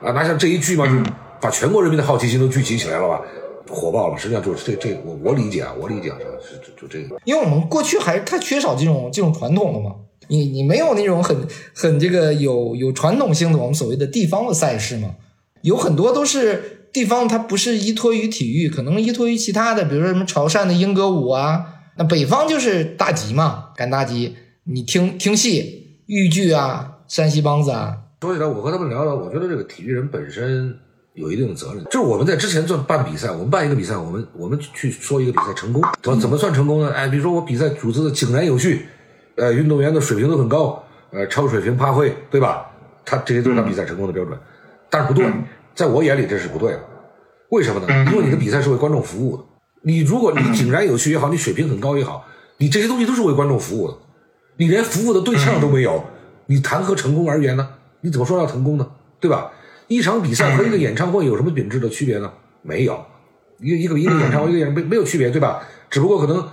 啊，那像这一聚嘛，就把全国人民的好奇心都聚集起来了吧，火爆了。实际上就是这这我我理解啊，我理解啊，是就就这个。因为我们过去还是太缺少这种这种传统了嘛，你你没有那种很很这个有有传统性的我们所谓的地方的赛事嘛。有很多都是地方，它不是依托于体育，可能依托于其他的，比如说什么潮汕的英歌舞啊。那北方就是大集嘛，赶大集，你听听戏、豫剧啊、山西梆子啊。说起来，我和他们聊聊，我觉得这个体育人本身有一定的责任。就是我们在之前做办比赛，我们办一个比赛，我们我们去说一个比赛成功，怎么怎么算成功呢？哎，比如说我比赛组织的井然有序，呃，运动员的水平都很高，呃，超水平趴会，对吧？他这些都是他比赛成功的标准。但是不对，在我眼里这是不对的。为什么呢？因为你的比赛是为观众服务的。你如果你井然有序也好，你水平很高也好，你这些东西都是为观众服务的。你连服务的对象都没有，你谈何成功而言呢？你怎么说要成功呢？对吧？一场比赛和一个演唱会有什么本质的区别呢？没有，一个一个一个演唱会一个演没没有区别，对吧？只不过可能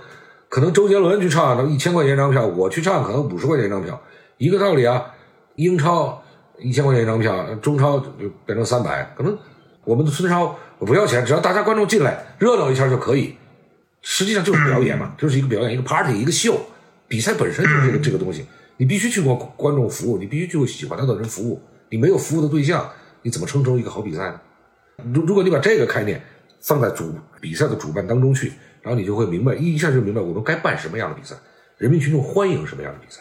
可能周杰伦去唱，能一千块钱一张票，我去唱可能五十块钱一张票，一个道理啊。英超。一千块钱一张票，中超就变成三百，可能我们的村超不要钱，只要大家观众进来热闹一下就可以。实际上就是表演嘛，就是一个表演，一个 party，一个秀。比赛本身就是这个这个东西，你必须去为观众服务，你必须去为喜欢他的人服务。你没有服务的对象，你怎么称成一个好比赛呢？如如果你把这个概念放在主比赛的主办当中去，然后你就会明白，一下就明白我们该办什么样的比赛，人民群众欢迎什么样的比赛。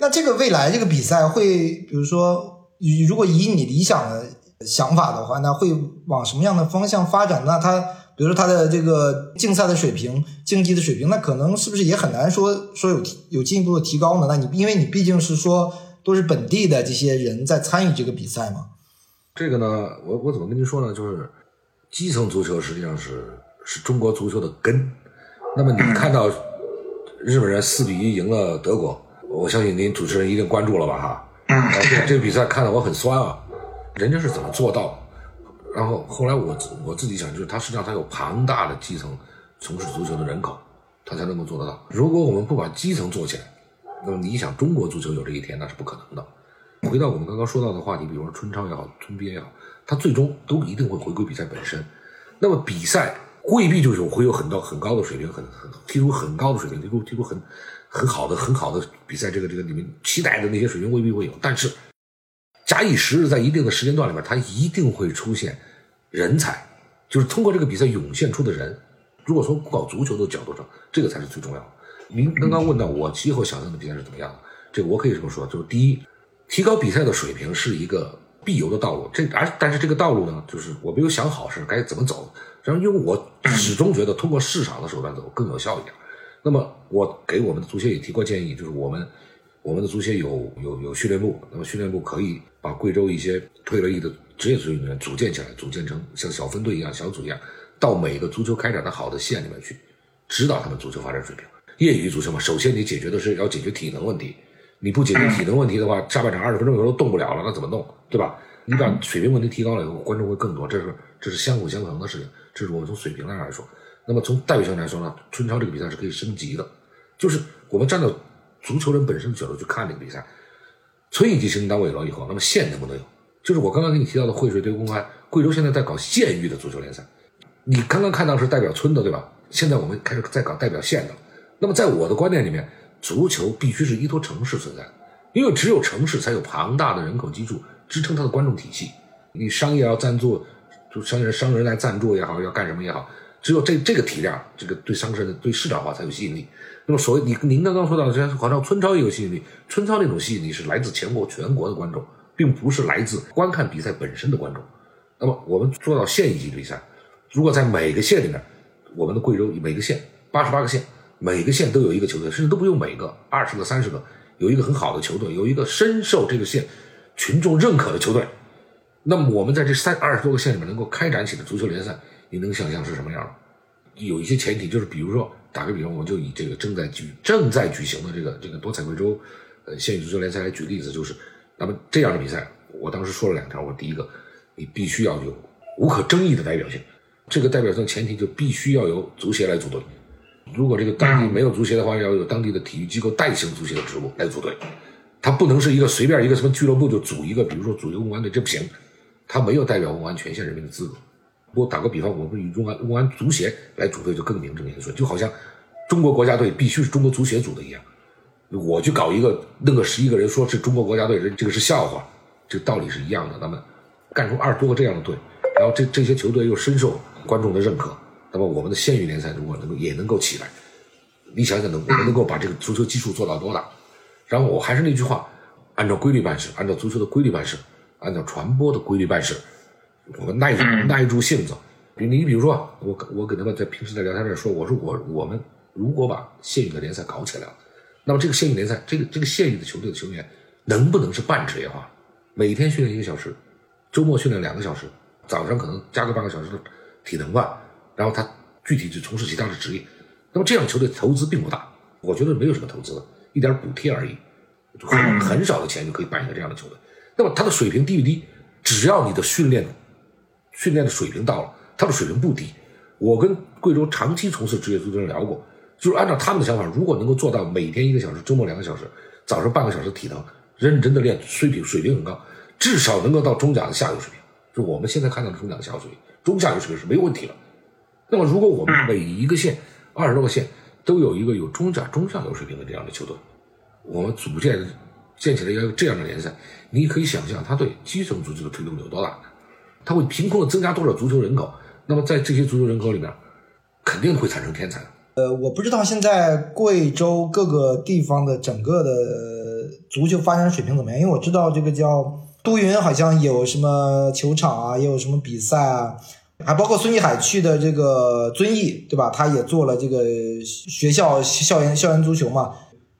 那这个未来这个比赛会，比如说。你如果以你理想的想法的话，那会往什么样的方向发展？那他，比如说他的这个竞赛的水平、竞技的水平，那可能是不是也很难说说有有进一步的提高呢？那你因为你毕竟是说都是本地的这些人在参与这个比赛嘛。这个呢，我我怎么跟您说呢？就是基层足球实际上是是中国足球的根。那么你看到日本人四比一赢了德国，我相信您主持人一定关注了吧？哈。这这个比赛看得我很酸啊，人家是怎么做到？然后后来我我自己想，就是他实际上他有庞大的基层从事足球的人口，他才能够做得到。如果我们不把基层做起来，那么你想中国足球有这一天那是不可能的。回到我们刚刚说到的话题，比如说春超也好，春憋也好，它最终都一定会回归比赛本身。那么比赛未必就是会有很高很高的水平，很很踢出很高的水平，踢出踢出很。很好的，很好的比赛，这个这个你们期待的那些水平未必会有，但是假以时日，在一定的时间段里面，它一定会出现人才，就是通过这个比赛涌现出的人。如果从搞足球的角度上，这个才是最重要的。您刚刚问到我今后想象的比赛是怎么样的，这个我可以这么说，就是第一，提高比赛的水平是一个必由的道路。这而但是这个道路呢，就是我没有想好是该怎么走，然后因为我始终觉得通过市场的手段走更有效一点。那么我给我们的足协也提过建议，就是我们我们的足协有有有训练部，那么训练部可以把贵州一些退了役的职业足球运动员组建起来，组建成像小分队一样、小组一样，到每个足球开展的好的县里面去，指导他们足球发展水平。业余足球嘛，首先你解决的是要解决体能问题，你不解决体能问题的话，下半场二十分钟有时候动不了了，那怎么弄，对吧？你把水平问题提高了以后，观众会更多，这是这是相辅相成的事情，这是我们从水平上来说。那么从代表性来说呢，春超这个比赛是可以升级的，就是我们站到足球人本身的角度去看这个比赛，村一级行政单位有了以后，那么县能不能有？就是我刚刚给你提到的惠水对公开，贵州现在在搞县域的足球联赛，你刚刚看到是代表村的对吧？现在我们开始在搞代表县的。那么在我的观念里面，足球必须是依托城市存在的，因为只有城市才有庞大的人口基础支撑它的观众体系。你商业要赞助，就商人商人来赞助也好，要干什么也好。只有这这个体量，这个对商社、对市场化才有吸引力。那么，所谓你您刚刚说到的，好像春超也有吸引力。春超那种吸引力是来自全国全国的观众，并不是来自观看比赛本身的观众。那么，我们做到县一级比赛，如果在每个县里面，我们的贵州每个县八十八个县，每个县都有一个球队，甚至都不用每个二十个、三十个，有一个很好的球队，有一个深受这个县群众认可的球队，那么我们在这三二十多个县里面能够开展起的足球联赛。你能想象是什么样有一些前提，就是比如说打个比方，我就以这个正在举正在举行的这个这个多彩贵州呃县域足球联赛来举例子，就是那么这样的比赛，我当时说了两条，我第一个，你必须要有无可争议的代表性，这个代表性前提就必须要由足协来组队。如果这个当地没有足协的话，要有当地的体育机构代行足协的职务来组队，他不能是一个随便一个什么俱乐部就组一个，比如说组一个公安队，这不行，他没有代表公安全县人民的资格。我打个比方，我们以中安公安足协来组队就更名正言顺，就好像中国国家队必须是中国足协组的一样。我去搞一个弄个十一个人说是中国国家队，人这个是笑话，这个道理是一样的。那么干出二十多个这样的队，然后这这些球队又深受观众的认可。那么我们的县域联赛如果能够也能够起来，你想想能我们能够把这个足球基础做到多大？然后我还是那句话，按照规律办事，按照足球的规律办事，按照传播的规律办事，我们耐住耐住性子。比你比如说，我我跟他们在平时在聊天里说，我说我我们如果把县域的联赛搞起来了，那么这个县域联赛，这个这个县域的球队的球员能不能是半职业化？每天训练一个小时，周末训练两个小时，早上可能加个半个小时的体能吧。然后他具体去从事其他的职业，那么这样球队投资并不大，我觉得没有什么投资的，一点补贴而已，很很少的钱就可以办一个这样的球队。那么他的水平低不低？只要你的训练训练的水平到了，他的水平不低。我跟贵州长期从事职业足球人聊过，就是按照他们的想法，如果能够做到每天一个小时，周末两个小时，早上半个小时体能，认真的练，水平水平很高，至少能够到中甲的下游水平。就我们现在看到的中甲的下游水平，中下游水平是没有问题了。那么，如果我们每一个县二十多个县都有一个有中甲、中下游水平的这样的球队，我们组建建起来一个这样的联赛，你可以想象他对基层足球的推动有多大？它会凭空的增加多少足球人口？那么在这些足球人口里面，肯定会产生天才。呃，我不知道现在贵州各个地方的整个的足球发展水平怎么样，因为我知道这个叫都匀，好像有什么球场啊，也有什么比赛啊。还包括孙继海去的这个遵义，对吧？他也做了这个学校校园校园足球嘛。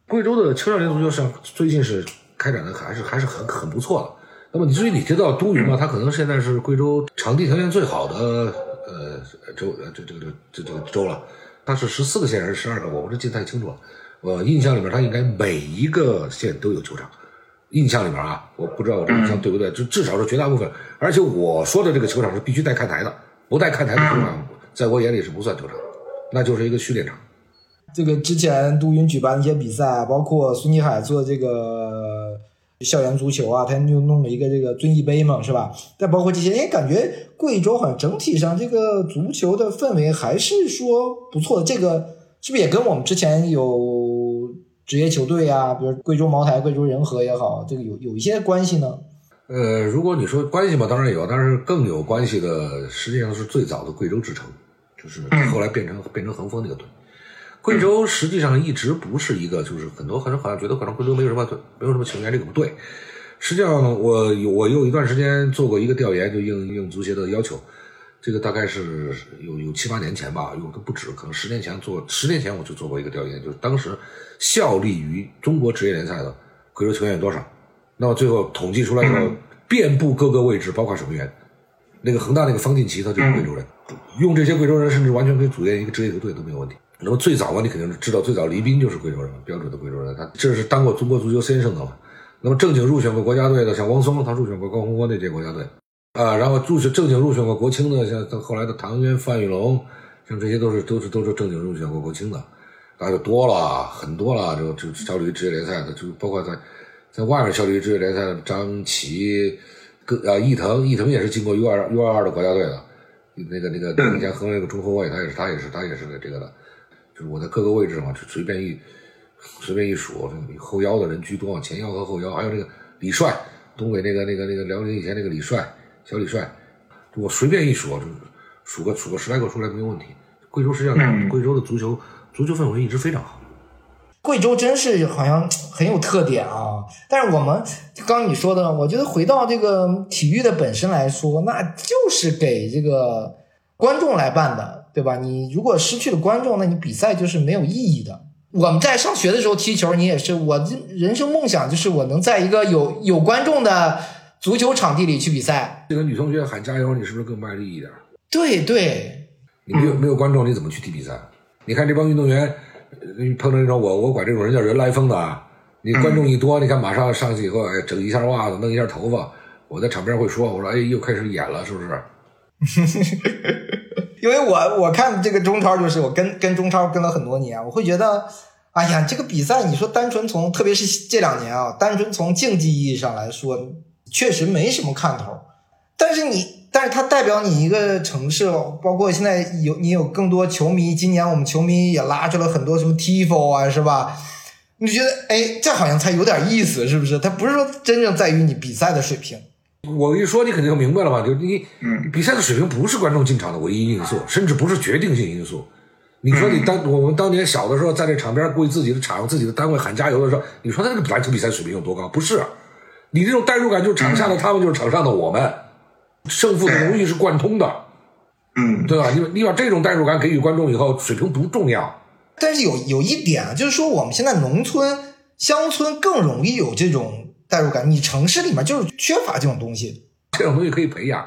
贵州的青少年足球上最近是开展的还是还是很很不错的。那么你至于你提到都匀嘛，它可能现在是贵州场地条件最好的呃州呃这这个这这个州了。它是十四个县还是十二个？我不是记得太清楚了。我印象里面，它应该每一个县都有球场。印象里面啊，我不知道我这印象对不对，就至少是绝大部分。而且我说的这个球场是必须带看台的。不带看台的球场，在我眼里是不算球场，那就是一个训练场。这个之前都匀举办的一些比赛，包括孙继海做这个校园足球啊，他就弄了一个这个遵义杯嘛，是吧？但包括这些，哎，感觉贵州好像整体上这个足球的氛围还是说不错的。这个是不是也跟我们之前有职业球队啊，比如贵州茅台、贵州仁和也好，这个有有一些关系呢？呃，如果你说关系嘛，当然有，但是更有关系的，实际上是最早的贵州之城，就是后来变成变成恒丰那个队。贵州实际上一直不是一个，就是很多很多好像觉得可能贵州没有什么队，没有什么球员，这个不对。实际上，我有我有一段时间做过一个调研，就应应足协的要求，这个大概是有有七八年前吧，有的不止，可能十年前做，十年前我就做过一个调研，就是当时效力于中国职业联赛的贵州球员有多少。那么最后统计出来以后，遍布各个位置，包括守门员。那个恒大那个方进奇，他就是贵州人。用这些贵州人，甚至完全可以组建一个职业球队都没有问题。那么最早嘛，你肯定是知道，最早黎斌就是贵州人，标准的贵州人。他这是当过中国足球先生的嘛。那么正经入选过国家队的，像汪松，他入选过高洪波那届国家队啊。然后入选正经入选过国青的，像后来的唐渊、范玉龙，像这些都是都是都是正经入选过国青的，那就多了很多了。就就效力于职业联赛的，就包括在。在外面效力于职业联赛的张琪，跟啊伊藤，伊藤也是进过 U 二 U 二二的国家队的，那个那个以前河南那个中后卫，他也是他也是他也是这个的，就是我在各个位置上随便一随便一数，后腰的人居多，前腰和后腰，还有那个李帅，东北那个那个那个辽宁以前那个李帅，小李帅，我随便一数，就数个数个十来个出来没有问题。贵州实际上，贵州的足球足球氛围一直非常好。贵州真是好像很有特点啊！但是我们刚你说的，我觉得回到这个体育的本身来说，那就是给这个观众来办的，对吧？你如果失去了观众，那你比赛就是没有意义的。我们在上学的时候踢球，你也是，我人生梦想就是我能在一个有有观众的足球场地里去比赛。这个女同学喊加油，你是不是更卖力一点？对对。你没有没有观众，你怎么去踢比赛？你看这帮运动员，呃碰到那种我我管这种人叫人来疯的啊。你观众一多，你看马上上去以后，哎，整一下袜子，弄一下头发，我在场边会说，我说哎，又开始演了，是不是？因为我我看这个中超，就是我跟跟中超跟了很多年，我会觉得，哎呀，这个比赛你说单纯从，特别是这两年啊，单纯从竞技意义上来说，确实没什么看头。但是你，但是它代表你一个城市，包括现在有你有更多球迷，今年我们球迷也拉出了很多什么 tifo 啊，是吧？你觉得，哎，这好像才有点意思，是不是？它不是说真正在于你比赛的水平。我一说，你肯定就明白了吧？就你，比赛的水平不是观众进场的唯一因素，甚至不是决定性因素。你说你当我们当年小的时候，在这场边为自己的场、自己的单位喊加油的时候，你说他这个篮球比赛水平有多高？不是，你这种代入感就是场下的他们，就是场上的我们，胜负的荣誉是贯通的，嗯，对吧？你你把这种代入感给予观众以后，水平不重要。但是有有一点啊，就是说我们现在农村、乡村更容易有这种代入感，你城市里面就是缺乏这种东西。这种东西可以培养。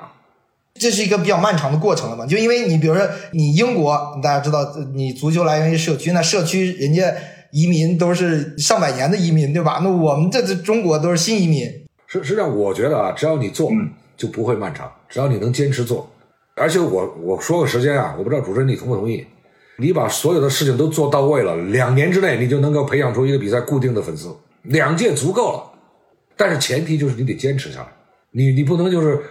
这是一个比较漫长的过程了嘛？就因为你比如说你英国，大家知道你足球来源于社区，那社区人家移民都是上百年的移民，对吧？那我们这这中国都是新移民。实实际上，我觉得啊，只要你做，就不会漫长。只要你能坚持做，而且我我说个时间啊，我不知道主持人你同不同意？你把所有的事情都做到位了，两年之内你就能够培养出一个比赛固定的粉丝，两届足够了。但是前提就是你得坚持下来，你你不能就是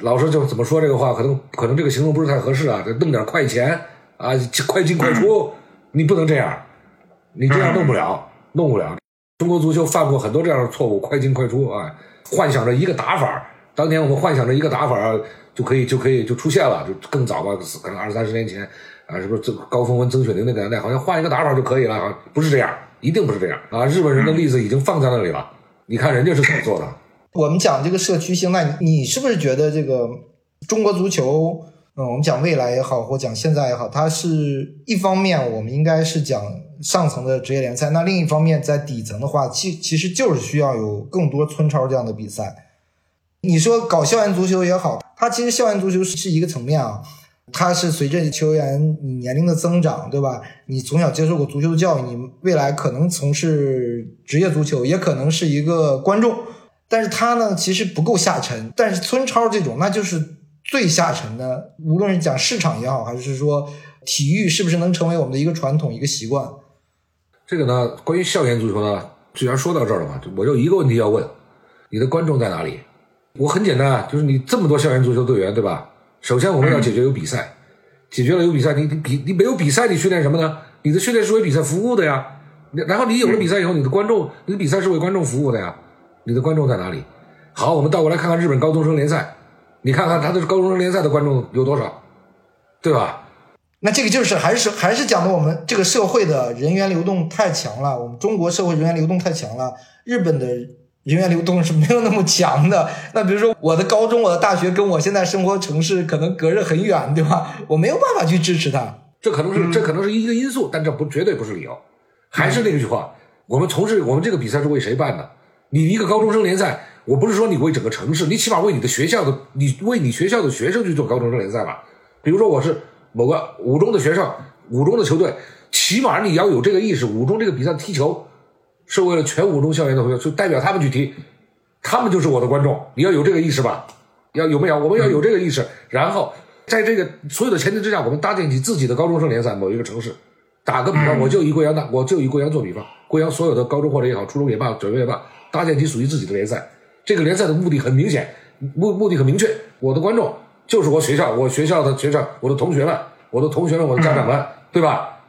老是就怎么说这个话，可能可能这个形容不是太合适啊，就弄点快钱啊，快进快出，你不能这样，你这样弄不了，弄不了。中国足球犯过很多这样的错误，快进快出啊，幻想着一个打法，当年我们幻想着一个打法就可以就可以就出现了，就更早吧，可能二三十年前啊，是不是这高峰文、曾雪玲那个年代，好像换一个打法就可以了啊？不是这样，一定不是这样啊！日本人的例子已经放在那里了，你看人家是怎么做的。我们讲这个社区性，那你你是不是觉得这个中国足球，嗯，我们讲未来也好，或讲现在也好，它是一方面我们应该是讲上层的职业联赛，那另一方面在底层的话，其其实就是需要有更多村超这样的比赛。你说搞校园足球也好，它其实校园足球是是一个层面啊，它是随着球员你年龄的增长，对吧？你从小接受过足球的教育，你未来可能从事职业足球，也可能是一个观众。但是它呢，其实不够下沉。但是村超这种，那就是最下沉的。无论是讲市场也好，还是说体育是不是能成为我们的一个传统、一个习惯？这个呢，关于校园足球呢，既然说到这儿了嘛，我就一个问题要问：你的观众在哪里？我很简单啊，就是你这么多校园足球队员，对吧？首先我们要解决有比赛，解决了有比赛，你你比你没有比赛，你训练什么呢？你的训练是为比赛服务的呀。然后你有了比赛以后，你的观众，你的比赛是为观众服务的呀。你的观众在哪里？好，我们倒过来看看日本高中生联赛，你看看他的高中生联赛的观众有多少，对吧？那这个就是还是还是讲的我们这个社会的人员流动太强了，我们中国社会人员流动太强了，日本的人员流动是没有那么强的。那比如说我的高中、我的大学跟我现在生活城市可能隔着很远，对吧？我没有办法去支持他，这可能是这可能是一个因素，但这不绝对不是理由。还是那句话，我们从事我们这个比赛是为谁办的？你一个高中生联赛，我不是说你为整个城市，你起码为你的学校的，你为你学校的学生去做高中生联赛吧。比如说我是某个五中的学生，五中的球队，起码你要有这个意识，五中这个比赛踢球是为了全五中校园的朋友，就代表他们去踢，他们就是我的观众，你要有这个意识吧？要有没有？我们要有这个意识，然后在这个所有的前提之下，我们搭建起自己的高中生联赛，某一个城市。打个比方，我就以贵阳打，我就以贵阳做比方，贵阳所有的高中或者也好，初中也罢，小学也罢，搭建起属于自己的联赛。这个联赛的目的很明显，目目的很明确，我的观众就是我学校，我学校的学生，我的同学们，我的同学们，我的家长们，对吧？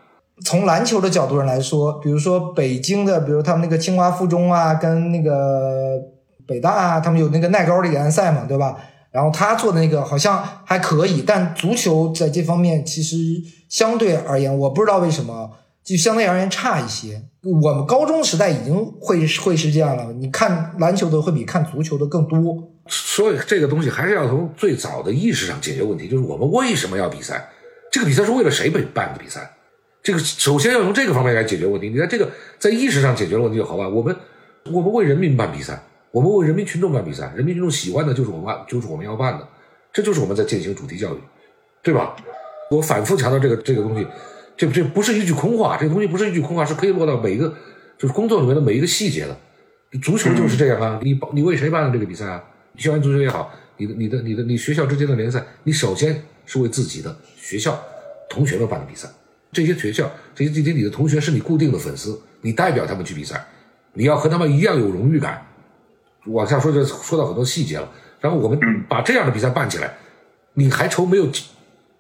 从篮球的角度上来说，比如说北京的，比如他们那个清华附中啊，跟那个北大啊，他们有那个耐高的联赛嘛，对吧？然后他做的那个好像还可以，但足球在这方面其实相对而言，我不知道为什么就相对而言差一些。我们高中时代已经会会是这样了，你看篮球的会比看足球的更多。所以这个东西还是要从最早的意识上解决问题，就是我们为什么要比赛？这个比赛是为了谁被办的比赛？这个首先要从这个方面来解决问题。你看这个在意识上解决了问题就好办？我们我们为人民办比赛。我们为人民群众办比赛，人民群众喜欢的就是我们办，就是我们要办的，这就是我们在进行主题教育，对吧？我反复强调这个这个东西，这这不是一句空话，这个东西不是一句空话，是可以落到每一个就是工作里面的每一个细节的。足球就是这样啊，你你为谁办的这个比赛啊？校园足球也好，你的你的你的你学校之间的联赛，你首先是为自己的学校同学们办的比赛。这些学校这些这些你的同学是你固定的粉丝，你代表他们去比赛，你要和他们一样有荣誉感。往下说就说到很多细节了。然后我们把这样的比赛办起来，你还愁没有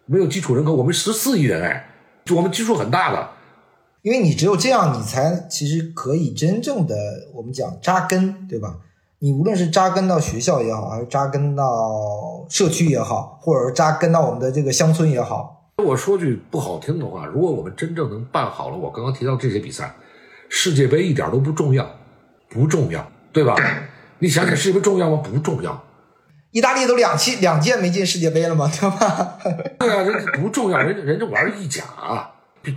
没有基础人口？我们十四亿人哎，就我们基数很大的。因为你只有这样，你才其实可以真正的我们讲扎根，对吧？你无论是扎根到学校也好，还是扎根到社区也好，或者说扎根到我们的这个乡村也好。我说句不好听的话，如果我们真正能办好了我刚刚提到这些比赛，世界杯一点都不重要，不重要，对吧？你想想世界杯重要吗？不重要。意大利都两期两届没进世界杯了嘛，对吧？对啊，人不重要，人人家玩意甲。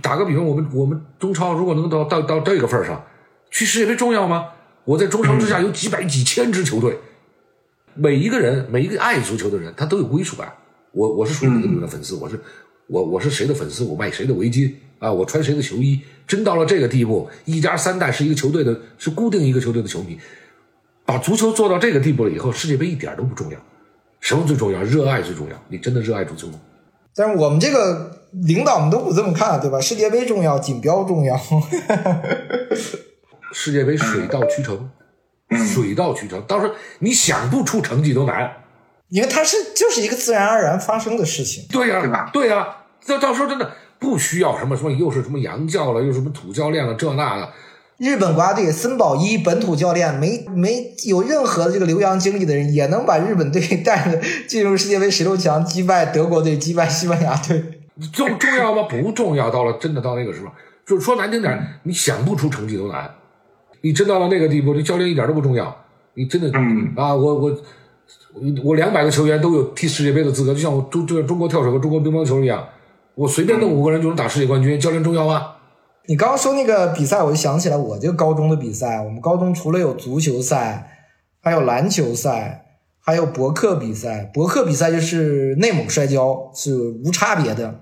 打个比方，我们我们中超如果能到到到这个份上，去世界杯重要吗？我在中超之下有几百几千支球队，每一个人每一个爱足球的人，他都有归属感。我我是属于哪个队的粉丝，我是我我是谁的粉丝，我卖谁的围巾啊，我穿谁的球衣。真到了这个地步，一家三代是一个球队的，是固定一个球队的球迷，把足球做到这个地步了以后，世界杯一点都不重要。什么最重要？热爱最重要。你真的热爱足球吗？但是我们这个。领导们都不这么看，对吧？世界杯重要，锦标重要。世界杯水到渠成，水到渠成。到时候你想不出成绩都难，因为它是就是一个自然而然发生的事情。对呀，对吧？对呀，到到时候真的不需要什么什么，又是什么洋教了，又什么土教练了，这那的。日本国家队森保一本土教练，没没有任何的这个留洋经历的人，也能把日本队带着进入世界杯十六强，击败德国队，击败西班牙队。重重要吗？不重要。到了真的到那个时候，就说难听点，你想不出成绩都难。你真到了那个地步，这教练一点都不重要。你真的啊，我我我两百个球员都有踢世界杯的资格，就像我中就像中国跳水和中国乒乓球一样，我随便弄五个人就能打世界冠军。教练重要吗？你刚刚说那个比赛，我就想起来我这个高中的比赛。我们高中除了有足球赛，还有篮球赛，还有博客比赛。博客比赛就是内蒙摔跤，是无差别的。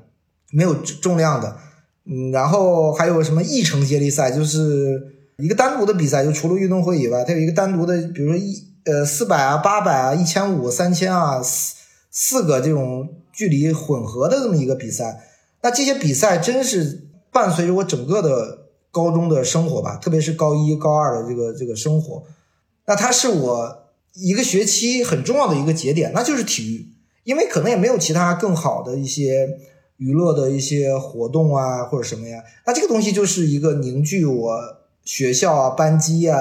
没有重量的，嗯，然后还有什么议程接力赛，就是一个单独的比赛，就除了运动会以外，它有一个单独的，比如说一呃四百啊、八百啊、一千五、三千啊，四四个这种距离混合的这么一个比赛。那这些比赛真是伴随着我整个的高中的生活吧，特别是高一、高二的这个这个生活。那它是我一个学期很重要的一个节点，那就是体育，因为可能也没有其他更好的一些。娱乐的一些活动啊，或者什么呀？那这个东西就是一个凝聚我学校啊、班级啊、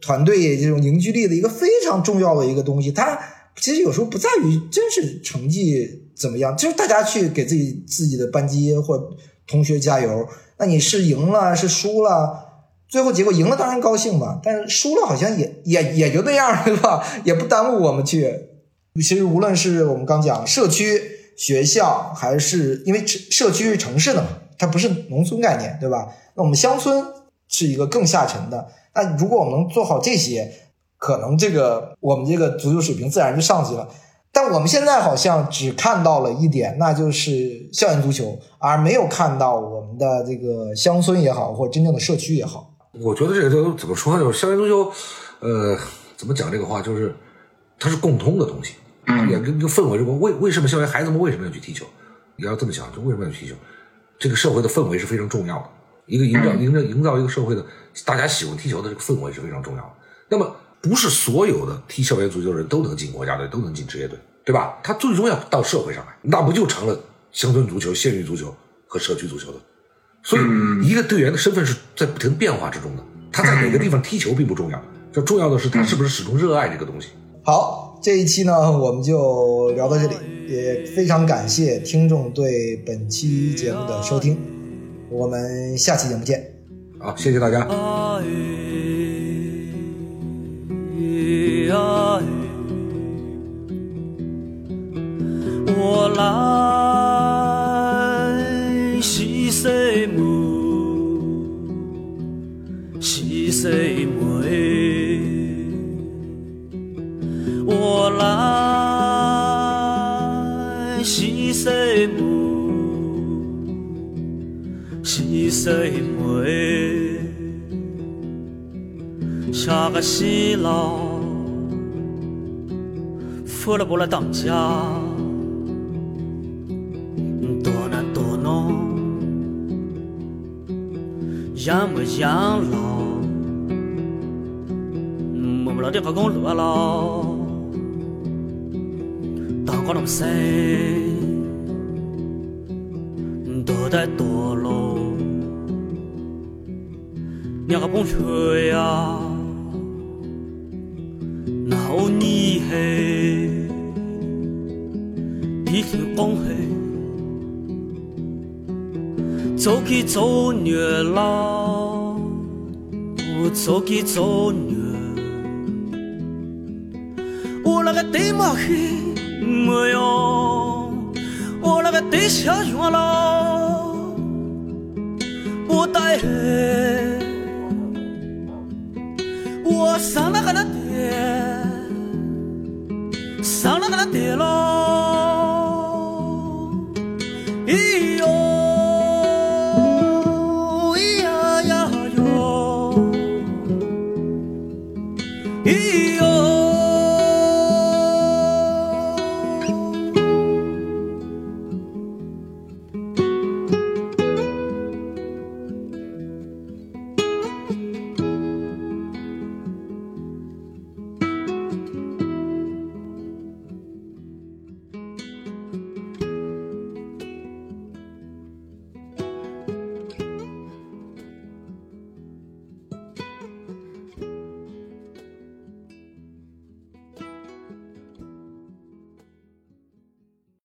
团队这种凝聚力的一个非常重要的一个东西。它其实有时候不在于真是成绩怎么样，就是大家去给自己自己的班级或同学加油。那你是赢了是输了，最后结果赢了当然高兴嘛，但是输了好像也也也就那样，对吧？也不耽误我们去。其实无论是我们刚讲社区。学校还是因为社区是城市的嘛，它不是农村概念，对吧？那我们乡村是一个更下沉的。那如果我们能做好这些，可能这个我们这个足球水平自然就上去了。但我们现在好像只看到了一点，那就是校园足球，而没有看到我们的这个乡村也好，或者真正的社区也好。我觉得这个都怎么说呢？就是校园足球，呃，怎么讲这个话？就是它是共通的东西。也跟个氛围，为为什么校园孩子们为什么要去踢球？你要这么想，就为什么要去踢球？这个社会的氛围是非常重要的，一个营造、营造、营造一个社会的大家喜欢踢球的这个氛围是非常重要的。那么，不是所有的踢校园足球的人都能进国家队，都能进职业队，对吧？他最终要到社会上来，那不就成了乡村足球、县域足球和社区足球的？所以，一个队员的身份是在不停变化之中的。他在哪个地方踢球并不重要，这重要的是他是不是始终热爱这个东西。好。这一期呢，我们就聊到这里，也非常感谢听众对本期节目的收听，我们下期节目见。好，谢谢大家。我来是谁母？是谁母？我来细水妹，下个西老，扶了不了当家，多难多难，养没养老，没不了地方公路了，当个东西。多得多喽，两个蹦吹呀，闹你嘿，一天讲嘿，走起走虐啦，我走起走虐，我那个对马嘿没有，我那个对象用了。我带黑，上了